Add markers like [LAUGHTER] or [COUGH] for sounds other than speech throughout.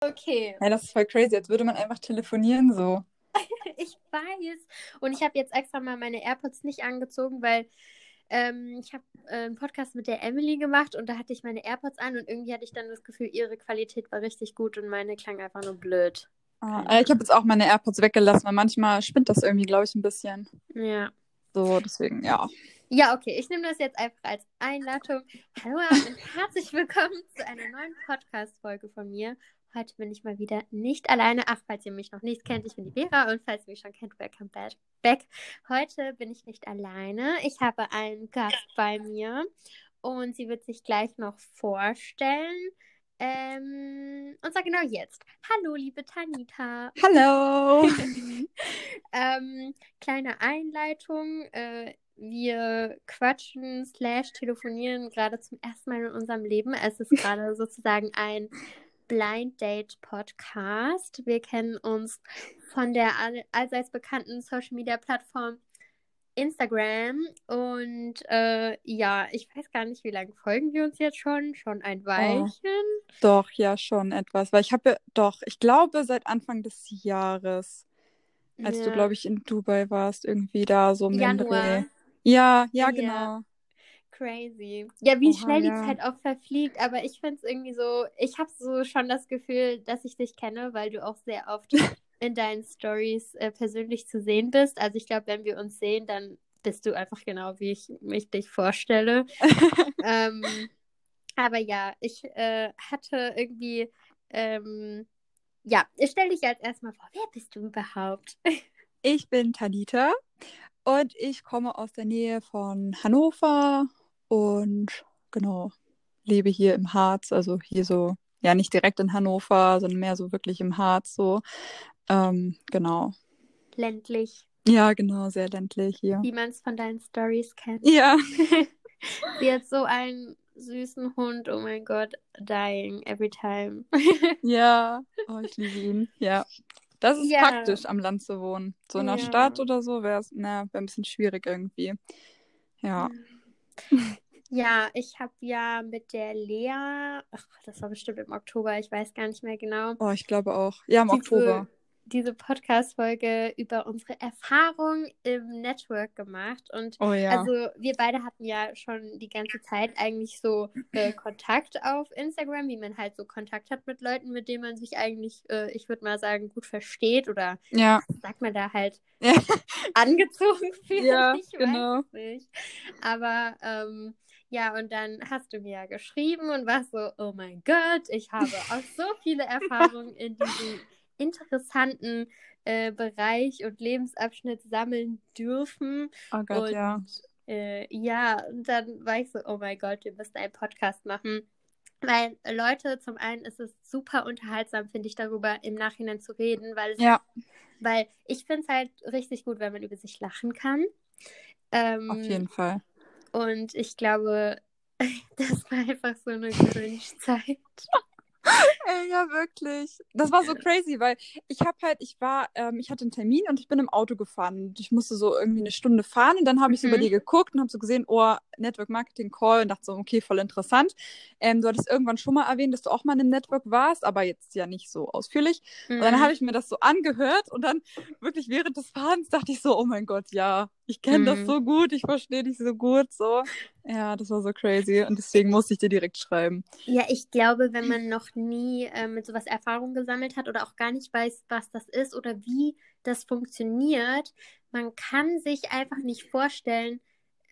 Okay. Ja, das ist voll crazy, als würde man einfach telefonieren so. [LAUGHS] ich weiß. Und ich habe jetzt extra mal meine AirPods nicht angezogen, weil ähm, ich habe äh, einen Podcast mit der Emily gemacht und da hatte ich meine AirPods an und irgendwie hatte ich dann das Gefühl, ihre Qualität war richtig gut und meine klang einfach nur blöd. Ah, äh, ich habe jetzt auch meine AirPods weggelassen, weil manchmal spinnt das irgendwie, glaube ich, ein bisschen. Ja. So, deswegen, ja. Ja, okay, ich nehme das jetzt einfach als Einladung. Hallo und herzlich willkommen zu einer neuen Podcast-Folge von mir. Heute bin ich mal wieder nicht alleine. Ach, falls ihr mich noch nicht kennt, ich bin die Vera und falls ihr mich schon kennt, welcome back. Heute bin ich nicht alleine. Ich habe einen Gast bei mir und sie wird sich gleich noch vorstellen. Ähm, und zwar genau jetzt. Hallo, liebe Tanita. Hallo. [LAUGHS] ähm, kleine Einleitung. Äh, wir quatschen slash telefonieren gerade zum ersten Mal in unserem Leben. Es ist gerade sozusagen ein Blind Date Podcast. Wir kennen uns von der all allseits bekannten Social Media Plattform Instagram und äh, ja, ich weiß gar nicht, wie lange folgen wir uns jetzt schon? Schon ein Weilchen? Oh, doch, ja, schon etwas. Weil ich habe doch, ich glaube, seit Anfang des Jahres, als ja. du, glaube ich, in Dubai warst, irgendwie da so im Januar. Ja, ja, genau. Crazy. Ja, wie Oha, schnell ja. die Zeit auch verfliegt, aber ich finde es irgendwie so, ich habe so schon das Gefühl, dass ich dich kenne, weil du auch sehr oft [LAUGHS] in deinen Stories äh, persönlich zu sehen bist. Also ich glaube, wenn wir uns sehen, dann bist du einfach genau, wie ich mich dich vorstelle. [LAUGHS] ähm, aber ja, ich äh, hatte irgendwie, ähm, ja, ich stelle dich jetzt erstmal vor, wer bist du überhaupt? ich bin Tanita und ich komme aus der Nähe von Hannover und genau, lebe hier im Harz, also hier so, ja, nicht direkt in Hannover, sondern mehr so wirklich im Harz so. Ähm, genau. Ländlich. Ja, genau, sehr ländlich hier. Wie man es von deinen Stories kennt. Ja. [LAUGHS] Sie hat so einen süßen Hund, oh mein Gott, dying every time. [LAUGHS] ja, oh, ich liebe ihn, ja. Das ist ja. praktisch, am Land zu wohnen. So in der ja. Stadt oder so wäre es, wär ein bisschen schwierig irgendwie. Ja. [LAUGHS] Ja, ich habe ja mit der Lea, ach, das war bestimmt im Oktober, ich weiß gar nicht mehr genau. Oh, ich glaube auch. Ja, im diese, Oktober. Diese Podcast-Folge über unsere Erfahrung im Network gemacht. Und oh, ja. also wir beide hatten ja schon die ganze Zeit eigentlich so äh, Kontakt auf Instagram, wie man halt so Kontakt hat mit Leuten, mit denen man sich eigentlich, äh, ich würde mal sagen, gut versteht oder ja. sagt man da halt ja. [LAUGHS] angezogen fühlt. Ja, ich genau. nicht. Aber ähm, ja, und dann hast du mir ja geschrieben und warst so, oh mein Gott, ich habe [LAUGHS] auch so viele Erfahrungen in diesem interessanten äh, Bereich und Lebensabschnitt sammeln dürfen. Oh Gott, und, ja. Äh, ja, und dann war ich so, oh mein Gott, wir müssen einen Podcast machen. Weil Leute, zum einen ist es super unterhaltsam, finde ich, darüber im Nachhinein zu reden, weil, es, ja. weil ich finde es halt richtig gut, wenn man über sich lachen kann. Ähm, Auf jeden Fall. Und ich glaube, [LAUGHS] das war einfach so eine Cringe-Zeit. Ey, ja, wirklich. Das war so crazy, weil ich habe halt, ich war, ähm, ich hatte einen Termin und ich bin im Auto gefahren. Und ich musste so irgendwie eine Stunde fahren und dann habe ich mhm. so bei dir geguckt und habe so gesehen, oh, Network Marketing Call und dachte so, okay, voll interessant. Ähm, du hattest irgendwann schon mal erwähnt, dass du auch mal in einem Network warst, aber jetzt ja nicht so ausführlich. Mhm. Und dann mhm. habe ich mir das so angehört und dann wirklich während des Fahrens dachte ich so, oh mein Gott, ja, ich kenne mhm. das so gut, ich verstehe dich so gut, so. Ja, das war so crazy und deswegen musste ich dir direkt schreiben. Ja, ich glaube, wenn man noch nie äh, mit sowas Erfahrung gesammelt hat oder auch gar nicht weiß, was das ist oder wie das funktioniert, man kann sich einfach nicht vorstellen,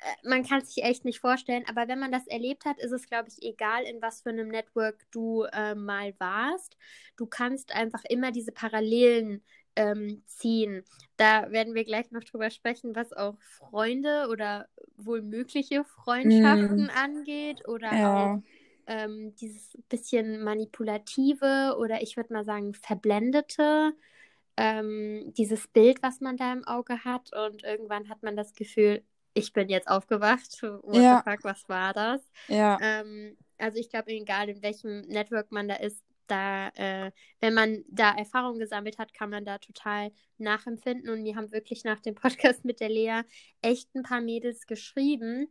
äh, man kann sich echt nicht vorstellen, aber wenn man das erlebt hat, ist es, glaube ich, egal, in was für einem Network du äh, mal warst. Du kannst einfach immer diese Parallelen ähm, ziehen. Da werden wir gleich noch drüber sprechen, was auch Freunde oder wohl mögliche Freundschaften mm. angeht oder ja. auch ähm, dieses bisschen manipulative oder ich würde mal sagen verblendete. Ähm, dieses Bild, was man da im Auge hat und irgendwann hat man das Gefühl, ich bin jetzt aufgewacht. What ja. the fuck, was war das? Ja. Ähm, also ich glaube, egal in welchem Network man da ist, da, äh, wenn man da Erfahrung gesammelt hat, kann man da total nachempfinden. Und wir haben wirklich nach dem [LAUGHS] Podcast mit der Lea echt ein paar Mädels geschrieben,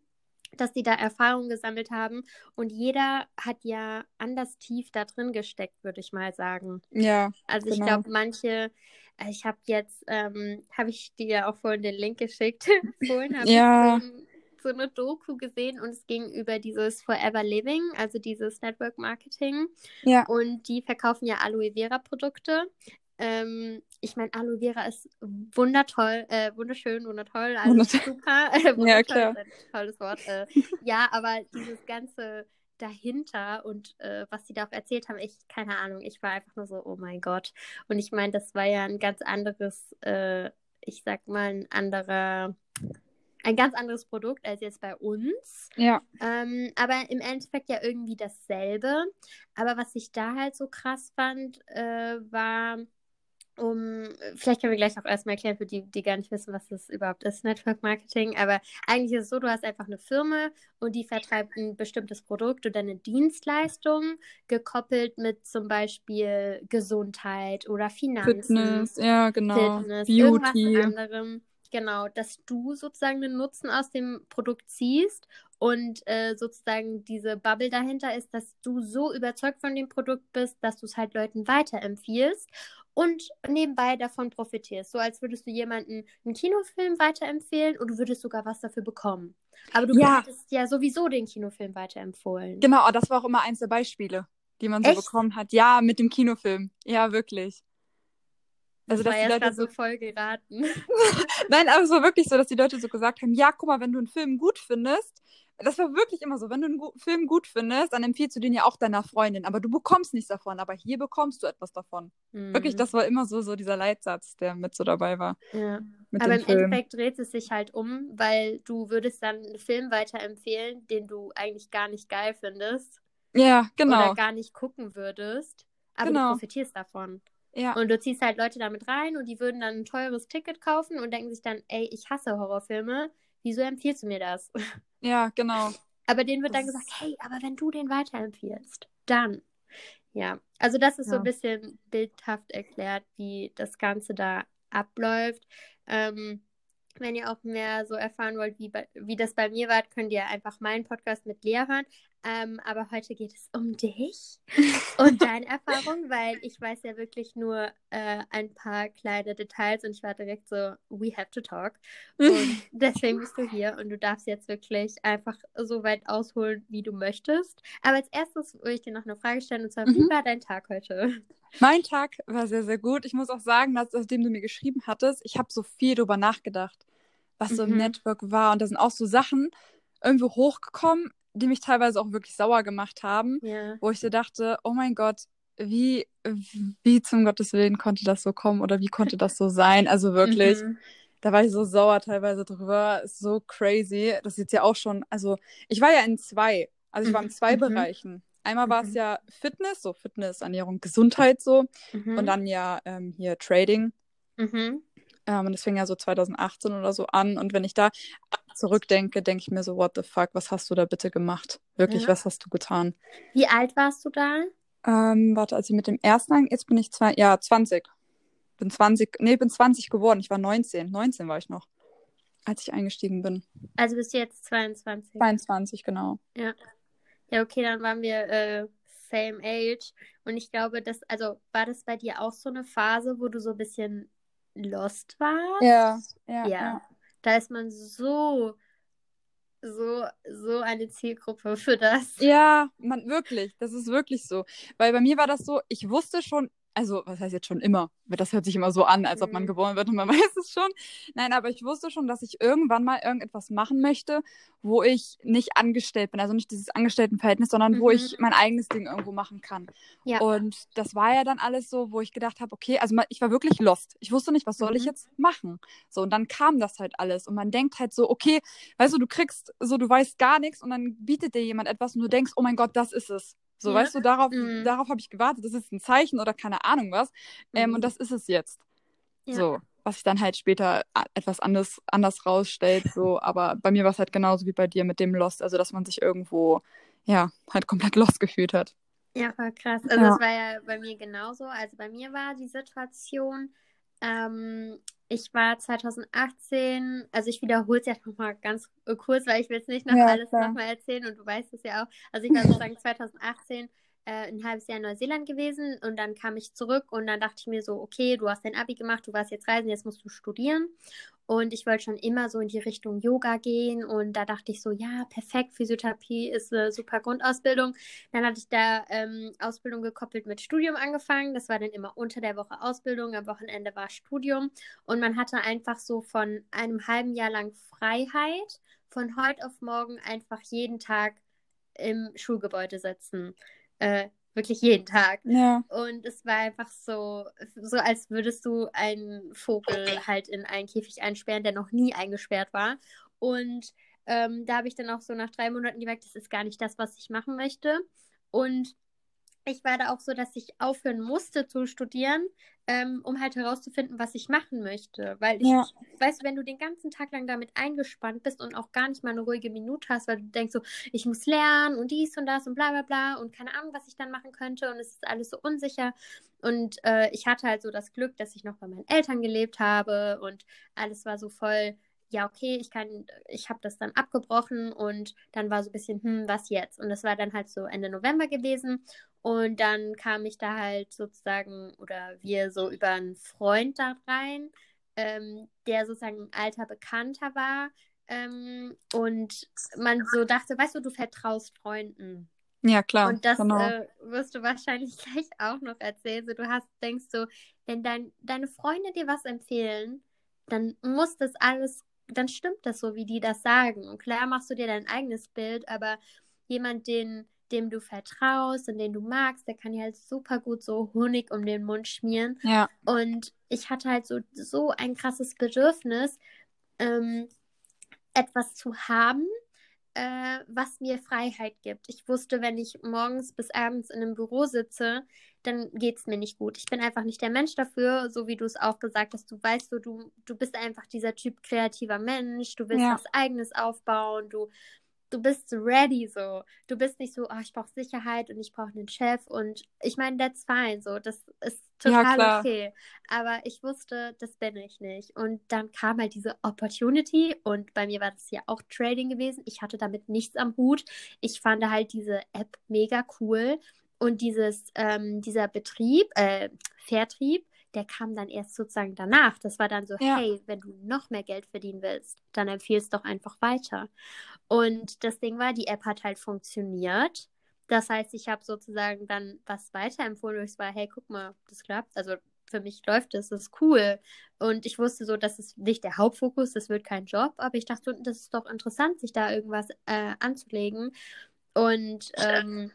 dass die da Erfahrungen gesammelt haben und jeder hat ja anders tief da drin gesteckt, würde ich mal sagen. Ja. Also ich genau. glaube, manche, äh, ich habe jetzt, ähm, habe ich dir ja auch vorhin den Link geschickt. [LAUGHS] vorhin habe Ja. ich so, so eine Doku gesehen und es ging über dieses Forever Living, also dieses Network Marketing. Ja. Und die verkaufen ja Aloe Vera Produkte. Ähm, ich meine, Aloe Vera ist wundertoll, äh, wunderschön, wundertoll, also Wundertoll. super. [LAUGHS] [LAUGHS] Äh, wundertoll klar. ist ein tolles Wort. Äh, ja, aber dieses ganze dahinter und äh, was sie da auch erzählt haben, ich, keine Ahnung, ich war einfach nur so, oh mein Gott. Und ich meine, das war ja ein ganz anderes, äh, ich sag mal, ein anderer, ein ganz anderes Produkt als jetzt bei uns. Ja. Ähm, aber im Endeffekt ja irgendwie dasselbe. Aber was ich da halt so krass fand, äh, war, um, vielleicht können wir gleich auch erstmal erklären für die, die gar nicht wissen, was das überhaupt ist, Network Marketing. Aber eigentlich ist es so, du hast einfach eine Firma und die vertreibt ein bestimmtes Produkt oder eine Dienstleistung, gekoppelt mit zum Beispiel Gesundheit oder Finanzen. Fitness, ja, genau. Fitness, Beauty. irgendwas anderem. Genau, dass du sozusagen den Nutzen aus dem Produkt ziehst und äh, sozusagen diese Bubble dahinter ist, dass du so überzeugt von dem Produkt bist, dass du es halt Leuten weiterempfiehlst und nebenbei davon profitierst. So als würdest du jemanden einen Kinofilm weiterempfehlen und du würdest sogar was dafür bekommen. Aber du Ja. hättest ja sowieso den Kinofilm weiterempfohlen. Genau, das war auch immer eins der Beispiele, die man so Echt? bekommen hat. Ja, mit dem Kinofilm. Ja, wirklich. Also, das dass war die Leute so, so voll geraten. [LAUGHS] Nein, aber es war wirklich so, dass die Leute so gesagt haben, ja, guck mal, wenn du einen Film gut findest, das war wirklich immer so, wenn du einen gu Film gut findest, dann empfiehlst du den ja auch deiner Freundin, aber du bekommst nichts davon, aber hier bekommst du etwas davon. Wirklich, Mhm. das war immer so, so dieser Leitsatz, der mit so dabei war. Ja. Aber im Film. Endeffekt dreht es sich halt um, weil du würdest dann einen Film weiterempfehlen, den du eigentlich gar nicht geil findest Ja, genau. oder gar nicht gucken würdest, aber Genau. du profitierst davon. Ja, Und du ziehst halt Leute damit rein und die würden dann ein teures Ticket kaufen und denken sich dann, ey, ich hasse Horrorfilme, wieso empfiehlst du mir das? [LAUGHS] ja, genau. Aber denen wird dann Das gesagt, ist- hey, aber wenn du den weiterempfiehlst, dann. Ja, also das ist so Ja. ein bisschen bildhaft erklärt, wie das Ganze da abläuft. Ähm, wenn ihr auch mehr so erfahren wollt, wie, bei, wie das bei mir war, könnt ihr einfach meinen Podcast mit Lea hören. Ähm, aber heute geht es um dich [LAUGHS] und deine Erfahrung, weil ich weiß ja wirklich nur äh, ein paar kleine Details und ich war direkt so, we have to talk. Und [LAUGHS] deswegen bist du hier und du darfst jetzt wirklich einfach so weit ausholen, wie du möchtest. Aber als erstes würde ich dir noch eine Frage stellen und zwar, wie Mhm. war dein Tag heute? Mein Tag war sehr, sehr gut. Ich muss auch sagen, dass, nachdem du mir geschrieben hattest, ich habe so viel drüber nachgedacht, was so im Mhm. Network war. Und da sind auch so Sachen irgendwo hochgekommen, die mich teilweise auch wirklich sauer gemacht haben, Ja. wo ich so dachte, oh mein Gott, wie, wie zum Gottes Willen konnte das so kommen oder wie konnte das so sein? Also wirklich, Mhm. da war ich so sauer teilweise drüber. Ist so crazy. Das ist jetzt ja auch schon, also ich war ja in zwei. Also ich war in zwei Mhm. Bereichen. Einmal war es Mhm. ja Fitness, so Fitness, Ernährung, Gesundheit so. Mhm. Und dann ja ähm, hier Trading. Mhm. Ähm, und das fing ja so 2018 oder so an. Und wenn ich da zurückdenke, denke ich mir so, what the fuck, was hast du da bitte gemacht? Wirklich, Ja. was hast du getan? Wie alt warst du da? Ähm, warte, als ich mit dem ersten, jetzt bin ich zwei, ja, 20. Bin 20, nee, bin 20 geworden. Ich war 19. 19 war ich noch, als ich eingestiegen bin. Also bist du jetzt 22. 22, genau. Ja, okay, dann waren wir äh, same age. Und ich glaube, das, also war das bei dir auch so eine Phase, wo du so ein bisschen lost warst? Ja, ja, Ja. Da ist man so, so, so eine Zielgruppe für das. Ja, man, wirklich, das ist wirklich so. Weil bei mir war das so, ich wusste schon, also, was heißt jetzt schon immer? Das hört sich immer so an, als ob man Mhm. geboren wird und man [LAUGHS] weiß es schon. Nein, aber ich wusste schon, dass ich irgendwann mal irgendetwas machen möchte, wo ich nicht angestellt bin. Also nicht dieses Angestelltenverhältnis, sondern wo Mhm. ich mein eigenes Ding irgendwo machen kann. Ja. Und das war ja dann alles so, wo ich gedacht habe, okay, also ich war wirklich lost. Ich wusste nicht, was soll ich Mhm. jetzt machen? So, und dann kam das halt alles. Und man denkt halt so, okay, weißt du, du kriegst so, du weißt gar nichts und dann bietet dir jemand etwas und du denkst, oh mein Gott, das ist es. So, Ja. weißt du, darauf, Mhm. darauf habe ich gewartet. Das ist ein Zeichen oder keine Ahnung was. Ähm, Mhm. und das ist es jetzt. Ja. So, was sich dann halt später etwas anders, anders rausstellt. So, [LAUGHS] aber bei mir war es halt genauso wie bei dir mit dem Lost. Also, dass man sich irgendwo, ja, halt komplett [LAUGHS] lost gefühlt hat. Ja, voll krass. Also Ja. das war ja bei mir genauso. Also bei mir war die Situation, ähm, ich war 2018, also ich wiederhole es jetzt nochmal ganz kurz, weil ich will es nicht noch Ja, alles nochmal erzählen und du weißt es ja auch. Also ich war [LAUGHS] sozusagen 2018 äh, ein halbes Jahr in Neuseeland gewesen und dann kam ich zurück und dann dachte ich mir so, okay, du hast dein Abi gemacht, du warst jetzt reisen, jetzt musst du studieren. Und ich wollte schon immer so in die Richtung Yoga gehen und da dachte ich so, ja, perfekt, Physiotherapie ist eine super Grundausbildung. Dann hatte ich da ähm, Ausbildung gekoppelt mit Studium angefangen. Das war dann immer unter der Woche Ausbildung, am Wochenende war Studium. Und man hatte einfach so von einem halben Jahr lang Freiheit, von heute auf morgen einfach jeden Tag im Schulgebäude sitzen. Äh, wirklich jeden Tag. Ja. Und es war einfach so, so als würdest du einen Vogel halt in einen Käfig einsperren, der noch nie eingesperrt war. Und ähm, da habe ich dann auch so nach drei Monaten gemerkt, das ist gar nicht das, was ich machen möchte. Und ich war da auch so, dass ich aufhören musste zu studieren, ähm, um halt herauszufinden, was ich machen möchte. Weil ich, Ja. weißt du, wenn du den ganzen Tag lang damit eingespannt bist und auch gar nicht mal eine ruhige Minute hast, weil du denkst so, ich muss lernen und dies und das und bla bla bla und keine Ahnung, was ich dann machen könnte und es ist alles so unsicher. Und äh, ich hatte halt so das Glück, dass ich noch bei meinen Eltern gelebt habe und alles war so voll, ja, okay, ich kann, ich habe das dann abgebrochen und dann war so ein bisschen, hm, was jetzt? Und das war dann halt so Ende November gewesen. Und dann kam ich da halt sozusagen, oder wir so über einen Freund da rein, ähm, der sozusagen ein alter Bekannter war. Ähm, und man so dachte, weißt du, du vertraust Freunden. Ja, klar. Und das genau. äh, wirst du wahrscheinlich [LAUGHS] gleich auch noch erzählen. So, du hast, denkst so, wenn dein, deine Freunde dir was empfehlen, dann muss das alles, dann stimmt das so, wie die das sagen. Und klar machst du dir dein eigenes Bild, aber jemand, den, dem du vertraust und den du magst, der kann dir halt super gut so Honig um den Mund schmieren. ja. Und ich hatte halt so, so ein krasses Bedürfnis, ähm, etwas zu haben, äh, was mir Freiheit gibt. Ich wusste, wenn ich morgens bis abends in einem Büro sitze, dann geht es mir nicht gut. Ich bin einfach nicht der Mensch dafür, so wie du es auch gesagt hast. Du weißt so, du, du bist einfach dieser Typ kreativer Mensch, du willst Ja. was eigenes aufbauen, du, du bist ready so. Du bist nicht so, oh, ich brauche Sicherheit und ich brauche einen Chef und ich meine, that's fine, so, das ist Ja, total klar. okay. Aber ich wusste, das bin ich nicht. Und dann kam halt diese Opportunity und bei mir war das ja auch Trading gewesen. Ich hatte damit nichts am Hut. Ich fand halt diese App mega cool und dieses, ähm, dieser Betrieb, äh, Vertrieb, der kam dann erst sozusagen danach. Das war dann so, Ja. hey, wenn du noch mehr Geld verdienen willst, dann empfiehl es doch einfach weiter. Und das Ding war, die App hat halt funktioniert. Das heißt, ich habe sozusagen dann was weiterempfohlen, wo ich war, hey, guck mal, das klappt. Also für mich läuft es, das ist cool. Und ich wusste so, das ist nicht der Hauptfokus, das wird kein Job, aber ich dachte, das ist doch interessant, sich da irgendwas äh, anzulegen. Und ähm,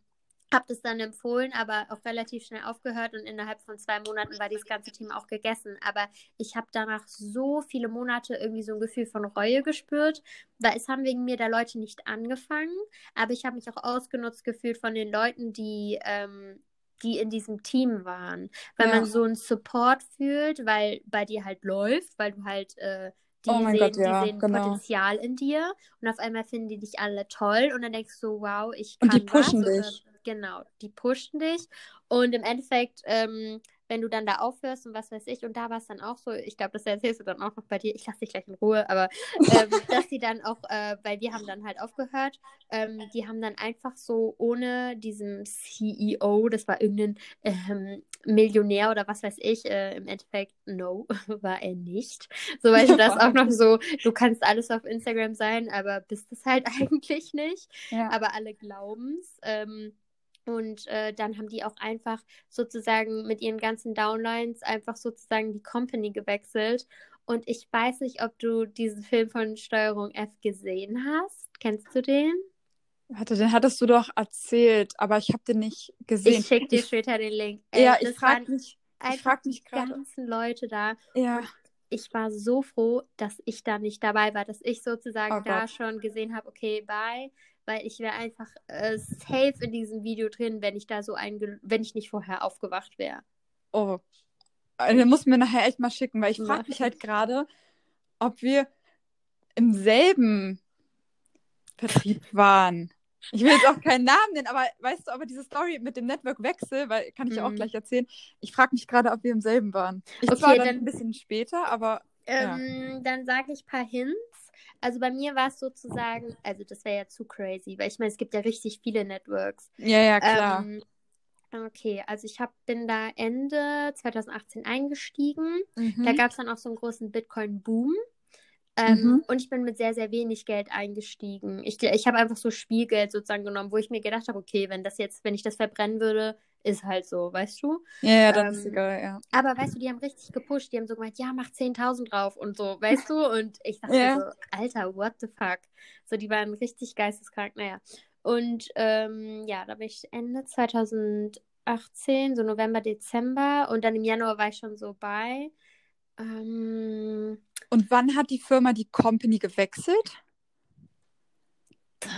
habe das dann empfohlen, aber auch relativ schnell aufgehört und innerhalb von zwei Monaten war dieses ganze Thema auch gegessen. Aber ich habe danach so viele Monate irgendwie so ein Gefühl von Reue gespürt, weil es haben wegen mir da Leute nicht angefangen, aber ich habe mich auch ausgenutzt gefühlt von den Leuten, die, ähm, die in diesem Team waren, weil Ja. man so einen Support fühlt, weil bei dir halt läuft, weil du halt äh, die Oh sehen, Gott, ja, die sehen genau. Potenzial in dir und auf einmal finden die dich alle toll und dann denkst du, wow, ich Und kann die pushen was. Dich. Genau, die pushen dich und im Endeffekt, ähm, wenn du dann da aufhörst und was weiß ich, und da war es dann auch so, ich glaube, das erzählst du dann auch noch bei dir, ich lasse dich gleich in Ruhe, aber ähm, [LAUGHS] dass die dann auch, äh, weil wir haben dann halt aufgehört, ähm, die haben dann einfach so ohne diesem CEO, das war irgendein ähm, Millionär oder was weiß ich, äh, im Endeffekt, no, [LAUGHS] war er nicht. So, weißt du, das [LAUGHS] auch noch so, du kannst alles auf Instagram sein, aber bist es halt eigentlich nicht. Ja. Aber alle glauben es. Ähm, und äh, dann haben die auch einfach sozusagen mit ihren ganzen Downlines einfach sozusagen die Company gewechselt. Und ich weiß nicht, ob du diesen Film von Steuerung F gesehen hast. Kennst du den? Warte, den hattest du doch erzählt, aber ich habe den nicht gesehen. Ich schicke dir Ich- später den Link. ja, Ey, ich das frage waren mich, ich frag die mich gerade. ganzen Leute da. Ja, Ich war so froh, dass ich da nicht dabei war, dass ich sozusagen Oh da schon gesehen habe, okay, bye, weil ich wäre einfach äh, safe in diesem Video drin, wenn ich da so ein, wenn ich nicht vorher aufgewacht wäre. oh. Also, Den musst du mir nachher echt mal schicken, weil ich frage mich ich. halt gerade, ob wir im selben Vertrieb waren. Ich will jetzt auch keinen Namen nennen, aber weißt du, aber diese Story mit dem Network-Wechsel, weil kann ich ja auch Mhm. gleich erzählen. Ich frage mich gerade, ob wir im selben waren. Ich Okay, zwar dann dann- ein bisschen später, aber Ähm, Dann sage ich ein paar Hints. Also bei mir war es sozusagen, also das wäre ja zu crazy, weil ich meine, es gibt ja richtig viele Networks. Ja, ja, klar. Ähm, okay, also ich hab, bin da Ende 2018 eingestiegen. Mhm. Da gab es dann auch so einen großen Bitcoin-Boom. Ähm, Mhm. Und ich bin mit sehr, sehr wenig Geld eingestiegen. Ich, ich habe einfach so Spielgeld sozusagen genommen, wo ich mir gedacht habe, okay, wenn das jetzt, wenn ich das verbrennen würde, ist halt so, weißt du? ja, ja, dann ist ähm, egal, ja. Aber weißt du, die haben richtig gepusht. Die haben so gemeint, ja, mach 10.000 drauf und so, weißt du? [LAUGHS] Und ich dachte Ja. so, Alter, what the fuck? So, die waren richtig geisteskrank, naja. Und ähm, ja, da bin ich Ende 2018, so November, Dezember. Und dann im Januar war ich schon so bei. Ähm, Und wann hat die Firma die Company gewechselt?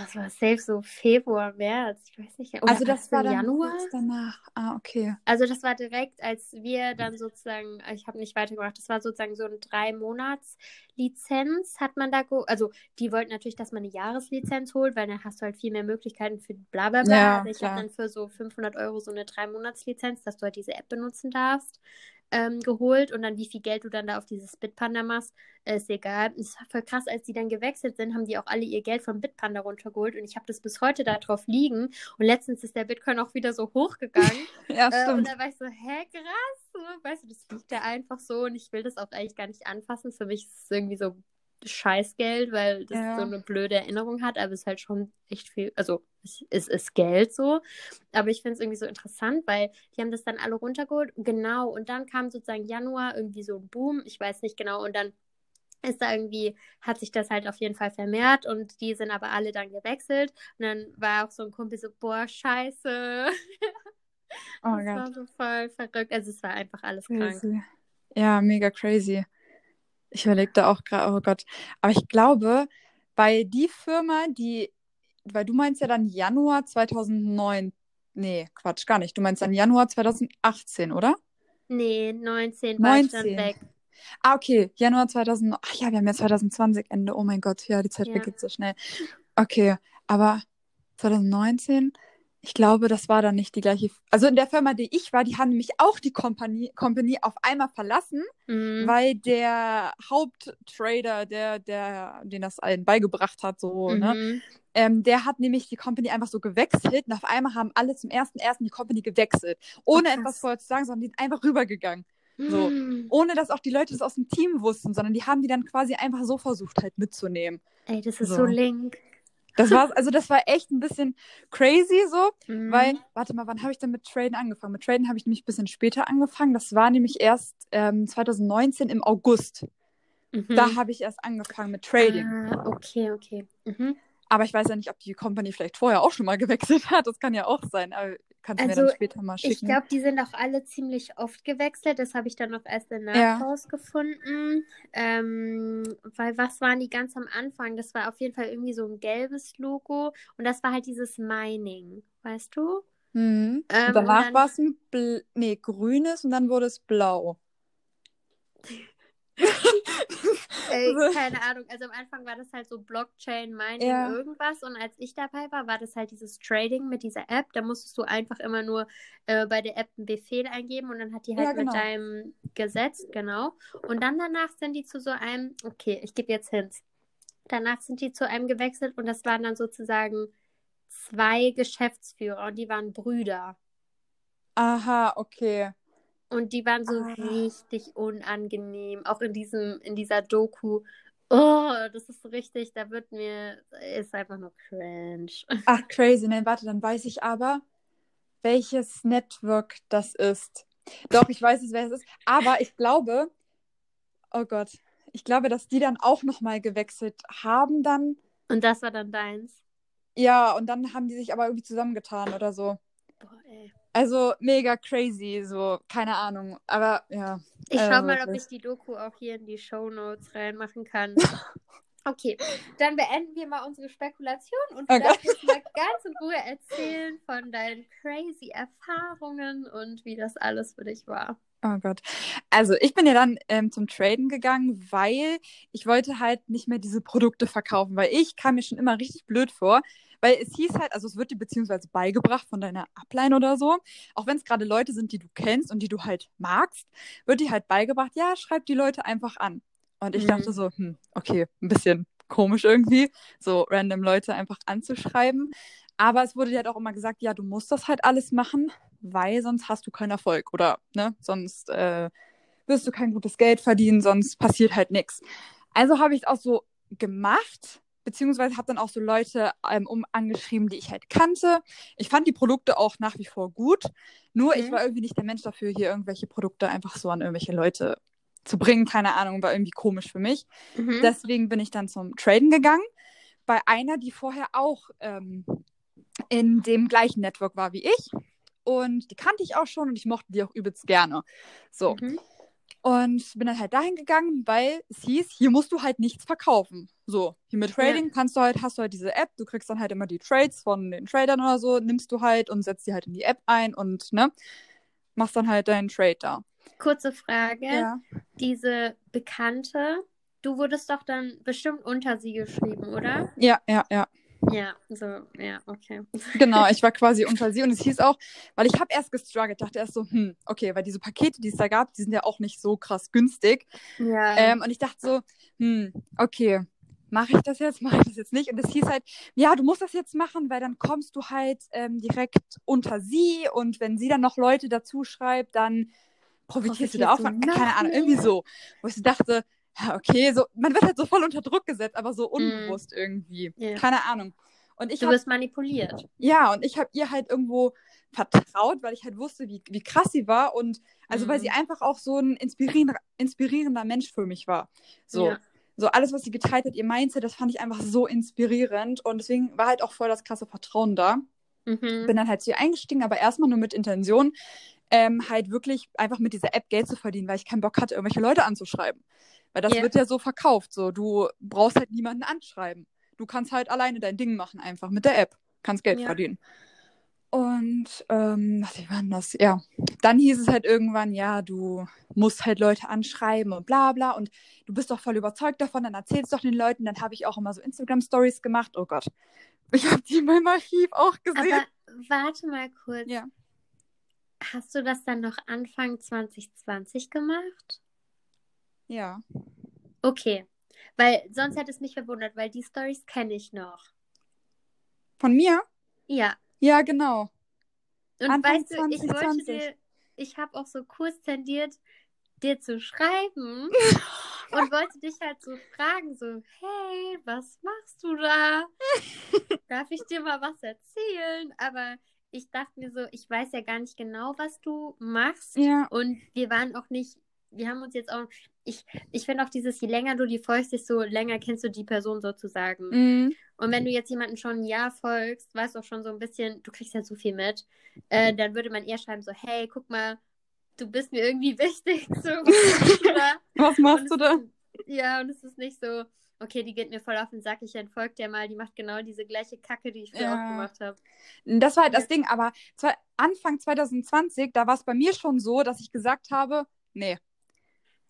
Das war safe so Februar, März, ich weiß nicht. Oder also das war dann Januar? danach. Ah, okay. Also das war direkt, als wir dann sozusagen, ich habe nicht weitergemacht, das war sozusagen so eine drei Monats Lizenz hat man da, also die wollten natürlich, dass man eine Jahreslizenz holt, weil dann hast du halt viel mehr Möglichkeiten für bla bla bla. Ja, Aber ich habe dann für so 500 Euro so eine drei Monats Lizenz, dass du halt diese App benutzen darfst, ähm, geholt und dann wie viel Geld du dann da auf dieses Bitpanda machst, äh, ist egal. Es war voll krass, als die dann gewechselt sind, haben die auch alle ihr Geld vom Bitpanda runtergeholt und ich habe das bis heute da drauf liegen und letztens ist der Bitcoin auch wieder so hochgegangen. [LAUGHS] Ja, Äh, und stimmt. da war ich so, hä, krass. Weißt du, das liegt da einfach so und ich will das auch eigentlich gar nicht anfassen. Für mich ist es irgendwie so Scheißgeld, weil das Ja. so eine blöde Erinnerung hat, aber es ist halt schon echt viel, also es, es ist Geld so, aber ich finde es irgendwie so interessant, weil die haben das dann alle runtergeholt, genau, und dann kam sozusagen Januar irgendwie so ein Boom, ich weiß nicht genau, und dann ist da irgendwie, hat sich das halt auf jeden Fall vermehrt und die sind aber alle dann gewechselt und dann war auch so ein Kumpel so, boah, scheiße. Oh [LAUGHS] Das war Gott. so voll verrückt. Also es war einfach alles krank. Crazy. Ja, mega crazy. Ich überlege da auch gerade, oh Gott. Aber ich glaube, bei die Firma, die, weil du meinst ja dann Januar 2009, nee, Quatsch, gar nicht. Du meinst dann Januar 2018, oder? Nee, 19 war ich dann 19. weg. Ah, okay, Januar 2000. Ach ja, wir haben ja 2020 Ende. Oh mein Gott, ja, die Zeit Ja. vergeht so schnell. Okay, aber 2019, ich glaube, das war dann nicht die gleiche. Also in der Firma, die ich war, die haben nämlich auch die Company, Company auf einmal verlassen, Mhm. weil der Haupttrader, der, der, den das allen beigebracht hat, so, ne, Mhm. ähm, der hat nämlich die Company einfach so gewechselt und auf einmal haben alle zum ersten ersten die Company gewechselt, ohne krass. etwas vorher zu sagen, sondern die sind einfach rübergegangen so. Mhm. ohne dass auch die Leute das aus dem Team wussten, sondern die haben die dann quasi einfach so versucht halt mitzunehmen. Ey, das ist So. so link. Das war also das war echt ein bisschen crazy so, Mhm. weil warte mal, wann habe ich denn mit Traden angefangen? Mit Traden habe ich nämlich ein bisschen später angefangen. Das war nämlich erst ähm, 2019 im August. Mhm. Da habe ich erst angefangen mit Trading. Ah, okay, okay. Mhm. Aber ich weiß ja nicht, ob die Company vielleicht vorher auch schon mal gewechselt hat. Das kann ja auch sein. Aber kannst du mir Also, dann später mal Ich schicken. glaube, die sind auch alle ziemlich oft gewechselt. Das habe ich dann noch erst danach Ja. rausgefunden. Ähm, weil was waren die ganz am Anfang? Das war auf jeden Fall irgendwie so ein gelbes Logo. Und das war halt dieses Mining, weißt du? Mhm. Ähm, und danach dann- war es ein Bl nee, grünes und dann wurde es blau. [LAUGHS] Ey, Also- keine Ahnung. Also am Anfang war das halt so Blockchain, Mining, Ja. irgendwas. Und als ich dabei war, war das halt dieses Trading mit dieser App. Da musstest du einfach immer nur äh, bei der App einen Befehl eingeben und dann hat die halt Ja, genau. mit deinem gesetzt, genau. Und dann danach sind die zu so einem, okay, ich gebe jetzt Hints. Danach sind die zu einem gewechselt und das waren dann sozusagen zwei Geschäftsführer und die waren Brüder. Aha, okay. Und die waren so Ah. richtig unangenehm, auch in diesem, in dieser Doku. Oh, das ist so richtig, da wird mir, ist einfach nur cringe. [LAUGHS] Ach, crazy. Nein, warte, dann weiß ich aber, welches Network das ist. Doch, ich weiß es, wer es ist. Aber ich glaube, oh Gott, ich glaube, dass die dann auch nochmal gewechselt haben dann. Und das war dann deins. Ja, und dann haben die sich aber irgendwie zusammengetan oder so. Boah, ey. Also mega crazy, so, keine Ahnung. Aber ja. Ich Äh, schau mal, ob ich die Doku auch hier in die Show Notes reinmachen kann. [LAUGHS] Okay, dann beenden wir mal unsere Spekulation und Oh du darfst jetzt mal ganz in Ruhe erzählen von deinen crazy Erfahrungen und wie das alles für dich war. Oh Gott. Also ich bin ja dann ähm, zum Traden gegangen, weil ich wollte halt nicht mehr diese Produkte verkaufen, weil ich kam mir schon immer richtig blöd vor, weil es hieß halt, also es wird dir beziehungsweise beigebracht von deiner Upline oder so, auch wenn es gerade Leute sind, die du kennst und die du halt magst, wird dir halt beigebracht, ja, schreib die Leute einfach an. Und ich Mhm. dachte so, hm, okay, ein bisschen komisch irgendwie, so random Leute einfach anzuschreiben. Aber es wurde ja auch immer gesagt, ja, du musst das halt alles machen, weil sonst hast du keinen Erfolg oder ne, sonst äh, wirst du kein gutes Geld verdienen, sonst passiert halt nichts. Also habe ich es auch so gemacht, beziehungsweise habe dann auch so Leute ähm, um angeschrieben, die ich halt kannte. Ich fand die Produkte auch nach wie vor gut, nur ich Mhm. war irgendwie nicht der Mensch dafür, hier irgendwelche Produkte einfach so an irgendwelche Leute zu bringen. Keine Ahnung, war irgendwie komisch für mich. Mhm. Deswegen bin ich dann zum Traden gegangen. Bei einer, die vorher auch ähm, in dem gleichen Network war wie ich. Und die kannte ich auch schon und ich mochte die auch übelst gerne. So. Mhm. Und bin dann halt dahin gegangen, weil es hieß, hier musst du halt nichts verkaufen. So, hier mit Trading kannst du halt, hast du halt diese App, du kriegst dann halt immer die Trades von den Tradern oder so, nimmst du halt und setzt die halt in die App ein und ne, machst dann halt deinen Trade da. Kurze Frage. Ja. Diese Bekannte, du wurdest doch dann bestimmt unter sie geschrieben, oder? Ja, ja, ja. Ja, so, ja, okay. Genau, ich war quasi [LAUGHS] unter sie und es hieß auch, weil ich habe erst gestruggelt, dachte erst so, hm, okay, weil diese Pakete, die es da gab, die sind ja auch nicht so krass günstig. Ja. Ähm, und ich dachte so, hm, okay, mache ich das jetzt, [LAUGHS] mache ich das jetzt nicht? Und es hieß halt, ja, du musst das jetzt machen, weil dann kommst du halt ähm, direkt unter sie und wenn sie dann noch Leute dazu schreibt, dann profitierst du da auch von, Profitierst keine Ahnung, irgendwie so. Wo ich so dachte, ja, okay, so, man wird halt so voll unter Druck gesetzt, aber so unbewusst irgendwie. Ja. Keine Ahnung. Und ich du habe wirst manipuliert. ja, und ich habe ihr halt irgendwo vertraut, weil ich halt wusste, wie, wie krass sie war und also weil Mhm. sie einfach auch so ein inspirierender, inspirierender Mensch für mich war. So. Ja. So alles, was sie geteilt hat, ihr Mindset, das fand ich einfach so inspirierend und deswegen war halt auch voll das krasse Vertrauen da. Mhm. Bin dann halt zu ihr eingestiegen, aber erstmal nur mit Intention, ähm, halt wirklich einfach mit dieser App Geld zu verdienen, weil ich keinen Bock hatte, irgendwelche Leute anzuschreiben. Weil das Ja. wird ja so verkauft, so du brauchst halt niemanden anschreiben. Du kannst halt alleine dein Ding machen, einfach mit der App. Kannst Geld Ja. verdienen. Und ähm, was wie war denn das? Ja, dann hieß es halt irgendwann, ja, du musst halt Leute anschreiben und bla bla und du bist doch voll überzeugt davon, dann erzählst doch den Leuten. Dann habe ich auch immer so Instagram-Stories gemacht. Oh Gott, ich habe die in meinem Archiv auch gesehen. Aber warte mal kurz. ja. Hast du das dann noch Anfang 2020 gemacht? Ja. Okay. Weil sonst hätte es mich verwundert, weil die Stories kenne ich noch. Von mir? Ja. Ja, genau. Und Anfang weißt du, ich wollte 2020. dir, ich habe auch so kurz tendiert, dir zu schreiben [LAUGHS] und wollte dich halt so fragen, so, hey, was machst du da? Darf ich dir mal was erzählen? Aber ich dachte mir so, ich weiß ja gar nicht genau, was du machst. Ja. Und wir waren auch nicht, wir haben uns jetzt auch, ich, ich finde auch dieses, je länger du die folgst, desto länger kennst du die Person sozusagen. Mhm. Und wenn du jetzt jemanden schon ein Jahr folgst, weißt du auch schon so ein bisschen, du kriegst ja so viel mit, äh, dann würde man eher schreiben so, hey, guck mal, du bist mir irgendwie [LAUGHS] wichtig. So, [LAUGHS] was machst du da? Ist- Ja, und es ist nicht so, okay, die geht mir voll auf den Sack, ich entfolge der mal, die macht genau diese gleiche Kacke, die ich früher Ja. auch gemacht habe. Das war halt das. Ding, aber zwar Anfang 2020, da war es bei mir schon so, dass ich gesagt habe, nee.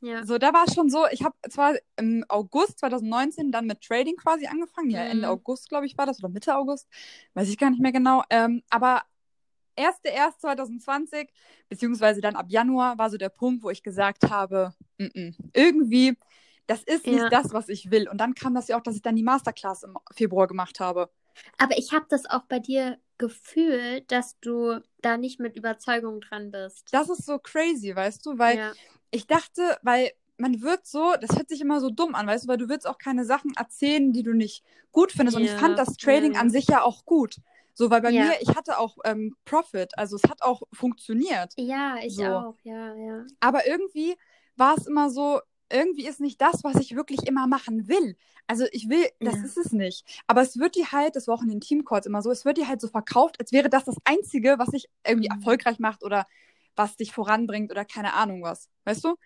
Ja. So, da war es schon so, ich habe zwar im August 2019 dann mit Trading quasi angefangen, ja, Mhm. Ende August, glaube ich, war das, oder Mitte August, weiß ich gar nicht mehr genau, ähm, aber 1.1.2020, beziehungsweise dann ab Januar, war so der Punkt, wo ich gesagt habe, mm -mm, irgendwie, das ist Ja. nicht das, was ich will. Und dann kam das ja auch, dass ich dann die Masterclass im Februar gemacht habe. Aber ich habe das auch bei dir gefühlt, dass du da nicht mit Überzeugung dran bist. Das ist so crazy, weißt du, weil ja. Ich dachte, weil man wird so, das hört sich immer so dumm an, weißt du, weil du willst auch keine Sachen erzählen, die du nicht gut findest. Und ich fand das Trading ja. an sich ja auch gut. So, weil bei Ja. mir, ich hatte auch ähm, Profit, also es hat auch funktioniert. Ja, ich So. auch, ja, ja. Aber irgendwie war es immer so, irgendwie ist nicht das, was ich wirklich immer machen will. Also ich will, das Ja. ist es nicht. Aber es wird dir halt, das war auch in den Teamcalls immer so, es wird dir halt so verkauft, als wäre das das Einzige, was dich irgendwie Mhm. erfolgreich macht oder was dich voranbringt oder keine Ahnung was. Weißt du?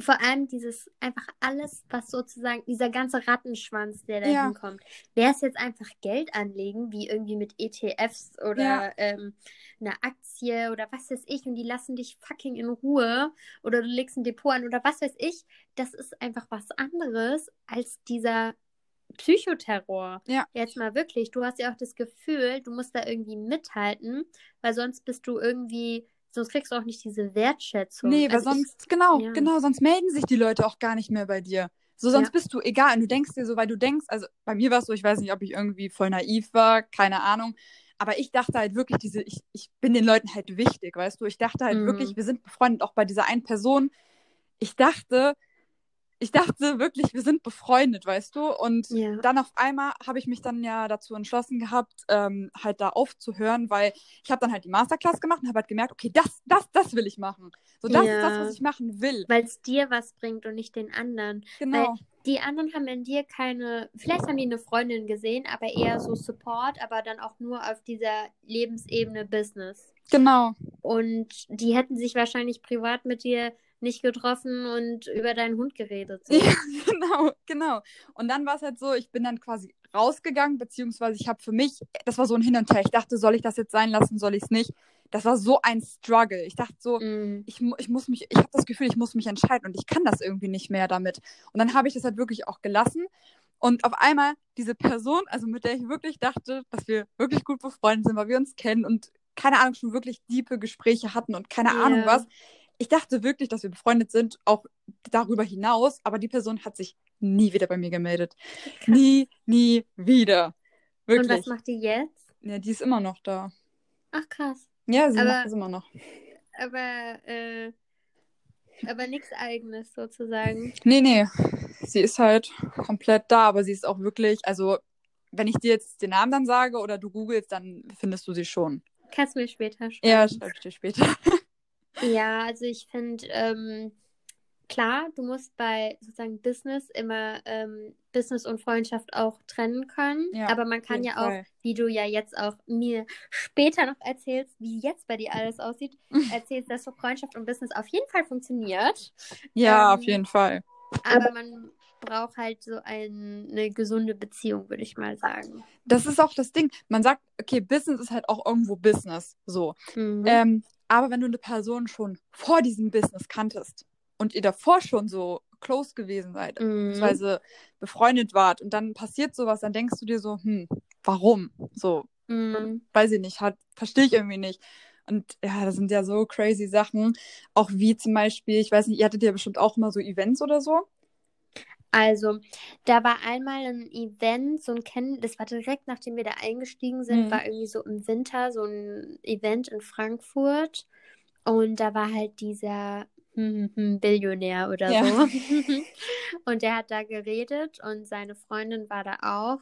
Vor allem dieses einfach alles, was sozusagen, dieser ganze Rattenschwanz, der da Ja. hinkommt. Wäre es jetzt einfach Geld anlegen, wie irgendwie mit ETFs oder Ja. ähm, eine Aktie oder was weiß ich, und die lassen dich fucking in Ruhe oder du legst ein Depot an oder was weiß ich, das ist einfach was anderes als dieser Psychoterror. Ja. Jetzt mal wirklich, du hast ja auch das Gefühl, du musst da irgendwie mithalten, weil sonst bist du irgendwie, sonst kriegst du auch nicht diese Wertschätzung. Nee, weil Also ich- sonst, genau, ja. genau, sonst melden sich die Leute auch gar nicht mehr bei dir. So, sonst Ja. bist du egal. Und du denkst dir so, weil du denkst, also bei mir war es so, ich weiß nicht, ob ich irgendwie voll naiv war, keine Ahnung. Aber ich dachte halt wirklich, diese, ich, ich bin den Leuten halt wichtig, weißt du? Ich dachte halt Mhm. wirklich, wir sind befreundet, auch bei dieser einen Person. Ich dachte, ich dachte wirklich, wir sind befreundet, weißt du? Und Ja. dann auf einmal habe ich mich dann ja dazu entschlossen gehabt, ähm, halt da aufzuhören, weil ich habe dann halt die Masterclass gemacht und habe halt gemerkt, okay, das, das, das will ich machen. So, das ist das, Ja. was ich machen will. Weil es dir was bringt und nicht den anderen. Genau. Die anderen haben in dir keine, vielleicht haben die eine Freundin gesehen, aber eher so Support, aber dann auch nur auf dieser Lebensebene Business. Genau. Und die hätten sich wahrscheinlich privat mit dir nicht getroffen und über deinen Hund geredet. So. [LAUGHS] Ja, genau, genau. Und dann war es halt so, ich bin dann quasi rausgegangen, beziehungsweise ich habe für mich, das war so ein Hin und Her. Ich dachte, soll ich das jetzt sein lassen, soll ich es nicht? Das war so ein Struggle. Ich dachte so, Mm. ich, ich muss mich, ich habe das Gefühl, ich muss mich entscheiden und ich kann das irgendwie nicht mehr damit. Und dann habe ich das halt wirklich auch gelassen. Und auf einmal diese Person, also mit der ich wirklich dachte, dass wir wirklich gut befreundet sind, weil wir uns kennen und keine Ahnung, schon wirklich diepe Gespräche hatten und keine Ja. Ahnung was. Ich dachte wirklich, dass wir befreundet sind, auch darüber hinaus, aber die Person hat sich nie wieder bei mir gemeldet. [LAUGHS] Nie, nie wieder. Und Wirklich. was macht die jetzt? Ja, die ist immer noch da. Ach krass. Ja, sie Aber- macht das immer noch. Aber, äh, aber nichts eigenes sozusagen. Nee, nee. Sie ist halt komplett da, aber sie ist auch wirklich, also wenn ich dir jetzt den Namen dann sage oder du googelst, dann findest du sie schon. Kannst du mir später schreiben. Ja, schreibe ich dir später. Ja, also ich finde, ähm, klar, du musst bei sozusagen Business immer ähm, Business und Freundschaft auch trennen können. Ja, Aber man kann ja auch, Fall. wie du ja jetzt auch mir später noch erzählst, wie jetzt bei dir alles aussieht, [LAUGHS] erzählst, dass so Freundschaft und Business auf jeden Fall funktioniert. Ja, Ähm, auf jeden Fall. Aber man braucht halt so ein, eine gesunde Beziehung, würde ich mal sagen. Das ist auch das Ding. Man sagt, okay, Business ist halt auch irgendwo Business. So. Mhm. Ähm, aber wenn du eine Person schon vor diesem Business kanntest und ihr davor schon so close gewesen seid, Mhm. beziehungsweise befreundet wart und dann passiert sowas, dann denkst du dir so, hm, warum? So, Mhm. weiß ich nicht, hat, verstehe ich irgendwie nicht. Und ja, das sind ja so crazy Sachen. Auch wie zum Beispiel, ich weiß nicht, ihr hattet ja bestimmt auch immer so Events oder so. Also, da war einmal ein Event, so ein Kennen, das war direkt nachdem wir da eingestiegen sind, Mhm. war irgendwie so im Winter so ein Event in Frankfurt. Und da war halt dieser hm, hm, hm, Billionär oder Ja. so. [LAUGHS] [LAUGHS] Und der hat da geredet und seine Freundin war da auch.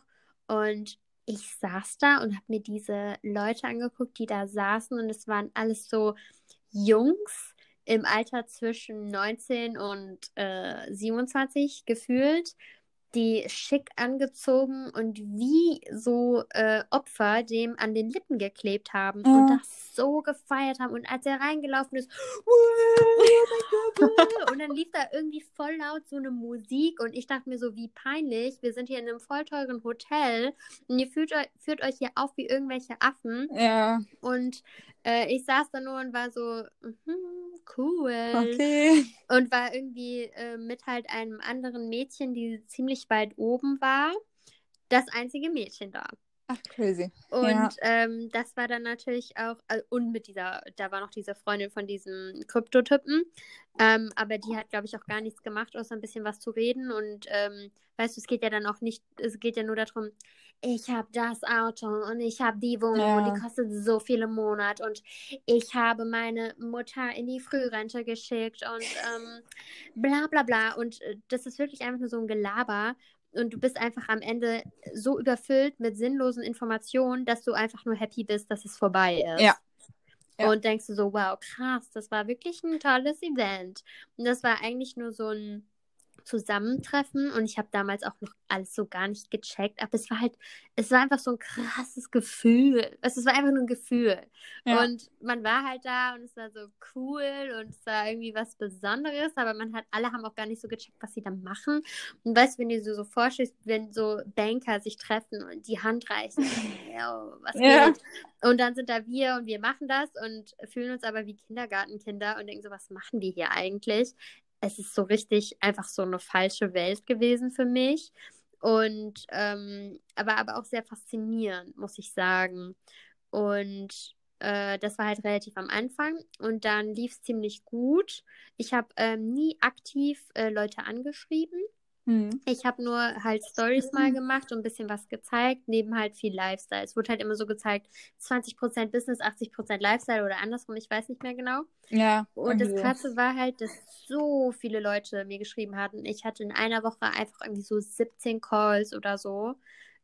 Und ich saß da und habe mir diese Leute angeguckt, die da saßen. Und es waren alles so Jungs im Alter zwischen 19 und äh, 27 gefühlt, die schick angezogen und wie so äh, Opfer dem an den Lippen geklebt haben und Ja. das so gefeiert haben. Und als er reingelaufen ist, oh und dann lief da irgendwie voll laut so eine Musik und ich dachte mir so, wie peinlich, wir sind hier in einem voll teuren Hotel und ihr führt, eu- führt euch hier auf wie irgendwelche Affen. Ja, Und äh, ich saß da nur und war so, mhm, cool. okay. Und war irgendwie äh, mit halt einem anderen Mädchen, die ziemlich weit oben war, das einzige Mädchen da. Ach, crazy. Und Ja. ähm, das war dann natürlich auch, äh, und mit dieser, da war noch diese Freundin von diesem Kryptotypen, ähm, aber die hat, glaube ich, auch gar nichts gemacht, außer ein bisschen was zu reden. Und ähm, weißt du, es geht ja dann auch nicht, es geht ja nur darum, ich habe das Auto und ich habe die Wohnung und Ja. die kostet so viel im Monat und ich habe meine Mutter in die Frührente geschickt und ähm, bla bla bla. Und äh, das ist wirklich einfach nur so ein Gelaber. Und du bist einfach am Ende so überfüllt mit sinnlosen Informationen, dass du einfach nur happy bist, dass es vorbei ist. Ja. Ja. Und denkst du so, wow, krass, das war wirklich ein tolles Event. Und das war eigentlich nur so ein Zusammentreffen und ich habe damals auch noch alles so gar nicht gecheckt, aber es war halt, es war einfach so ein krasses Gefühl. Also, es war einfach nur ein Gefühl. Ja. Und man war halt da und es war so cool und es war irgendwie was Besonderes, aber man hat, alle haben auch gar nicht so gecheckt, was sie da machen. Und weißt du, wenn du so, so vorstellst, wenn so Banker sich treffen und die Hand reichen, [LAUGHS] was Ja. geht? Und dann sind da wir und wir machen das und fühlen uns aber wie Kindergartenkinder und denken so, was machen wir hier eigentlich? Es ist so richtig einfach so eine falsche Welt gewesen für mich. Und ähm, aber, aber auch sehr faszinierend, muss ich sagen. Und äh, das war halt relativ am Anfang und dann lief es ziemlich gut. Ich habe ähm, nie aktiv äh, Leute angeschrieben. Hm. Ich habe nur halt Stories mal gemacht und ein bisschen was gezeigt, neben halt viel Lifestyle. Es wurde halt immer so gezeigt, 20% Business, 80% Lifestyle oder andersrum, ich weiß nicht mehr genau. Ja. Und das. Krasse war halt, dass so viele Leute mir geschrieben hatten. Ich hatte in einer Woche einfach irgendwie so 17 Calls oder so,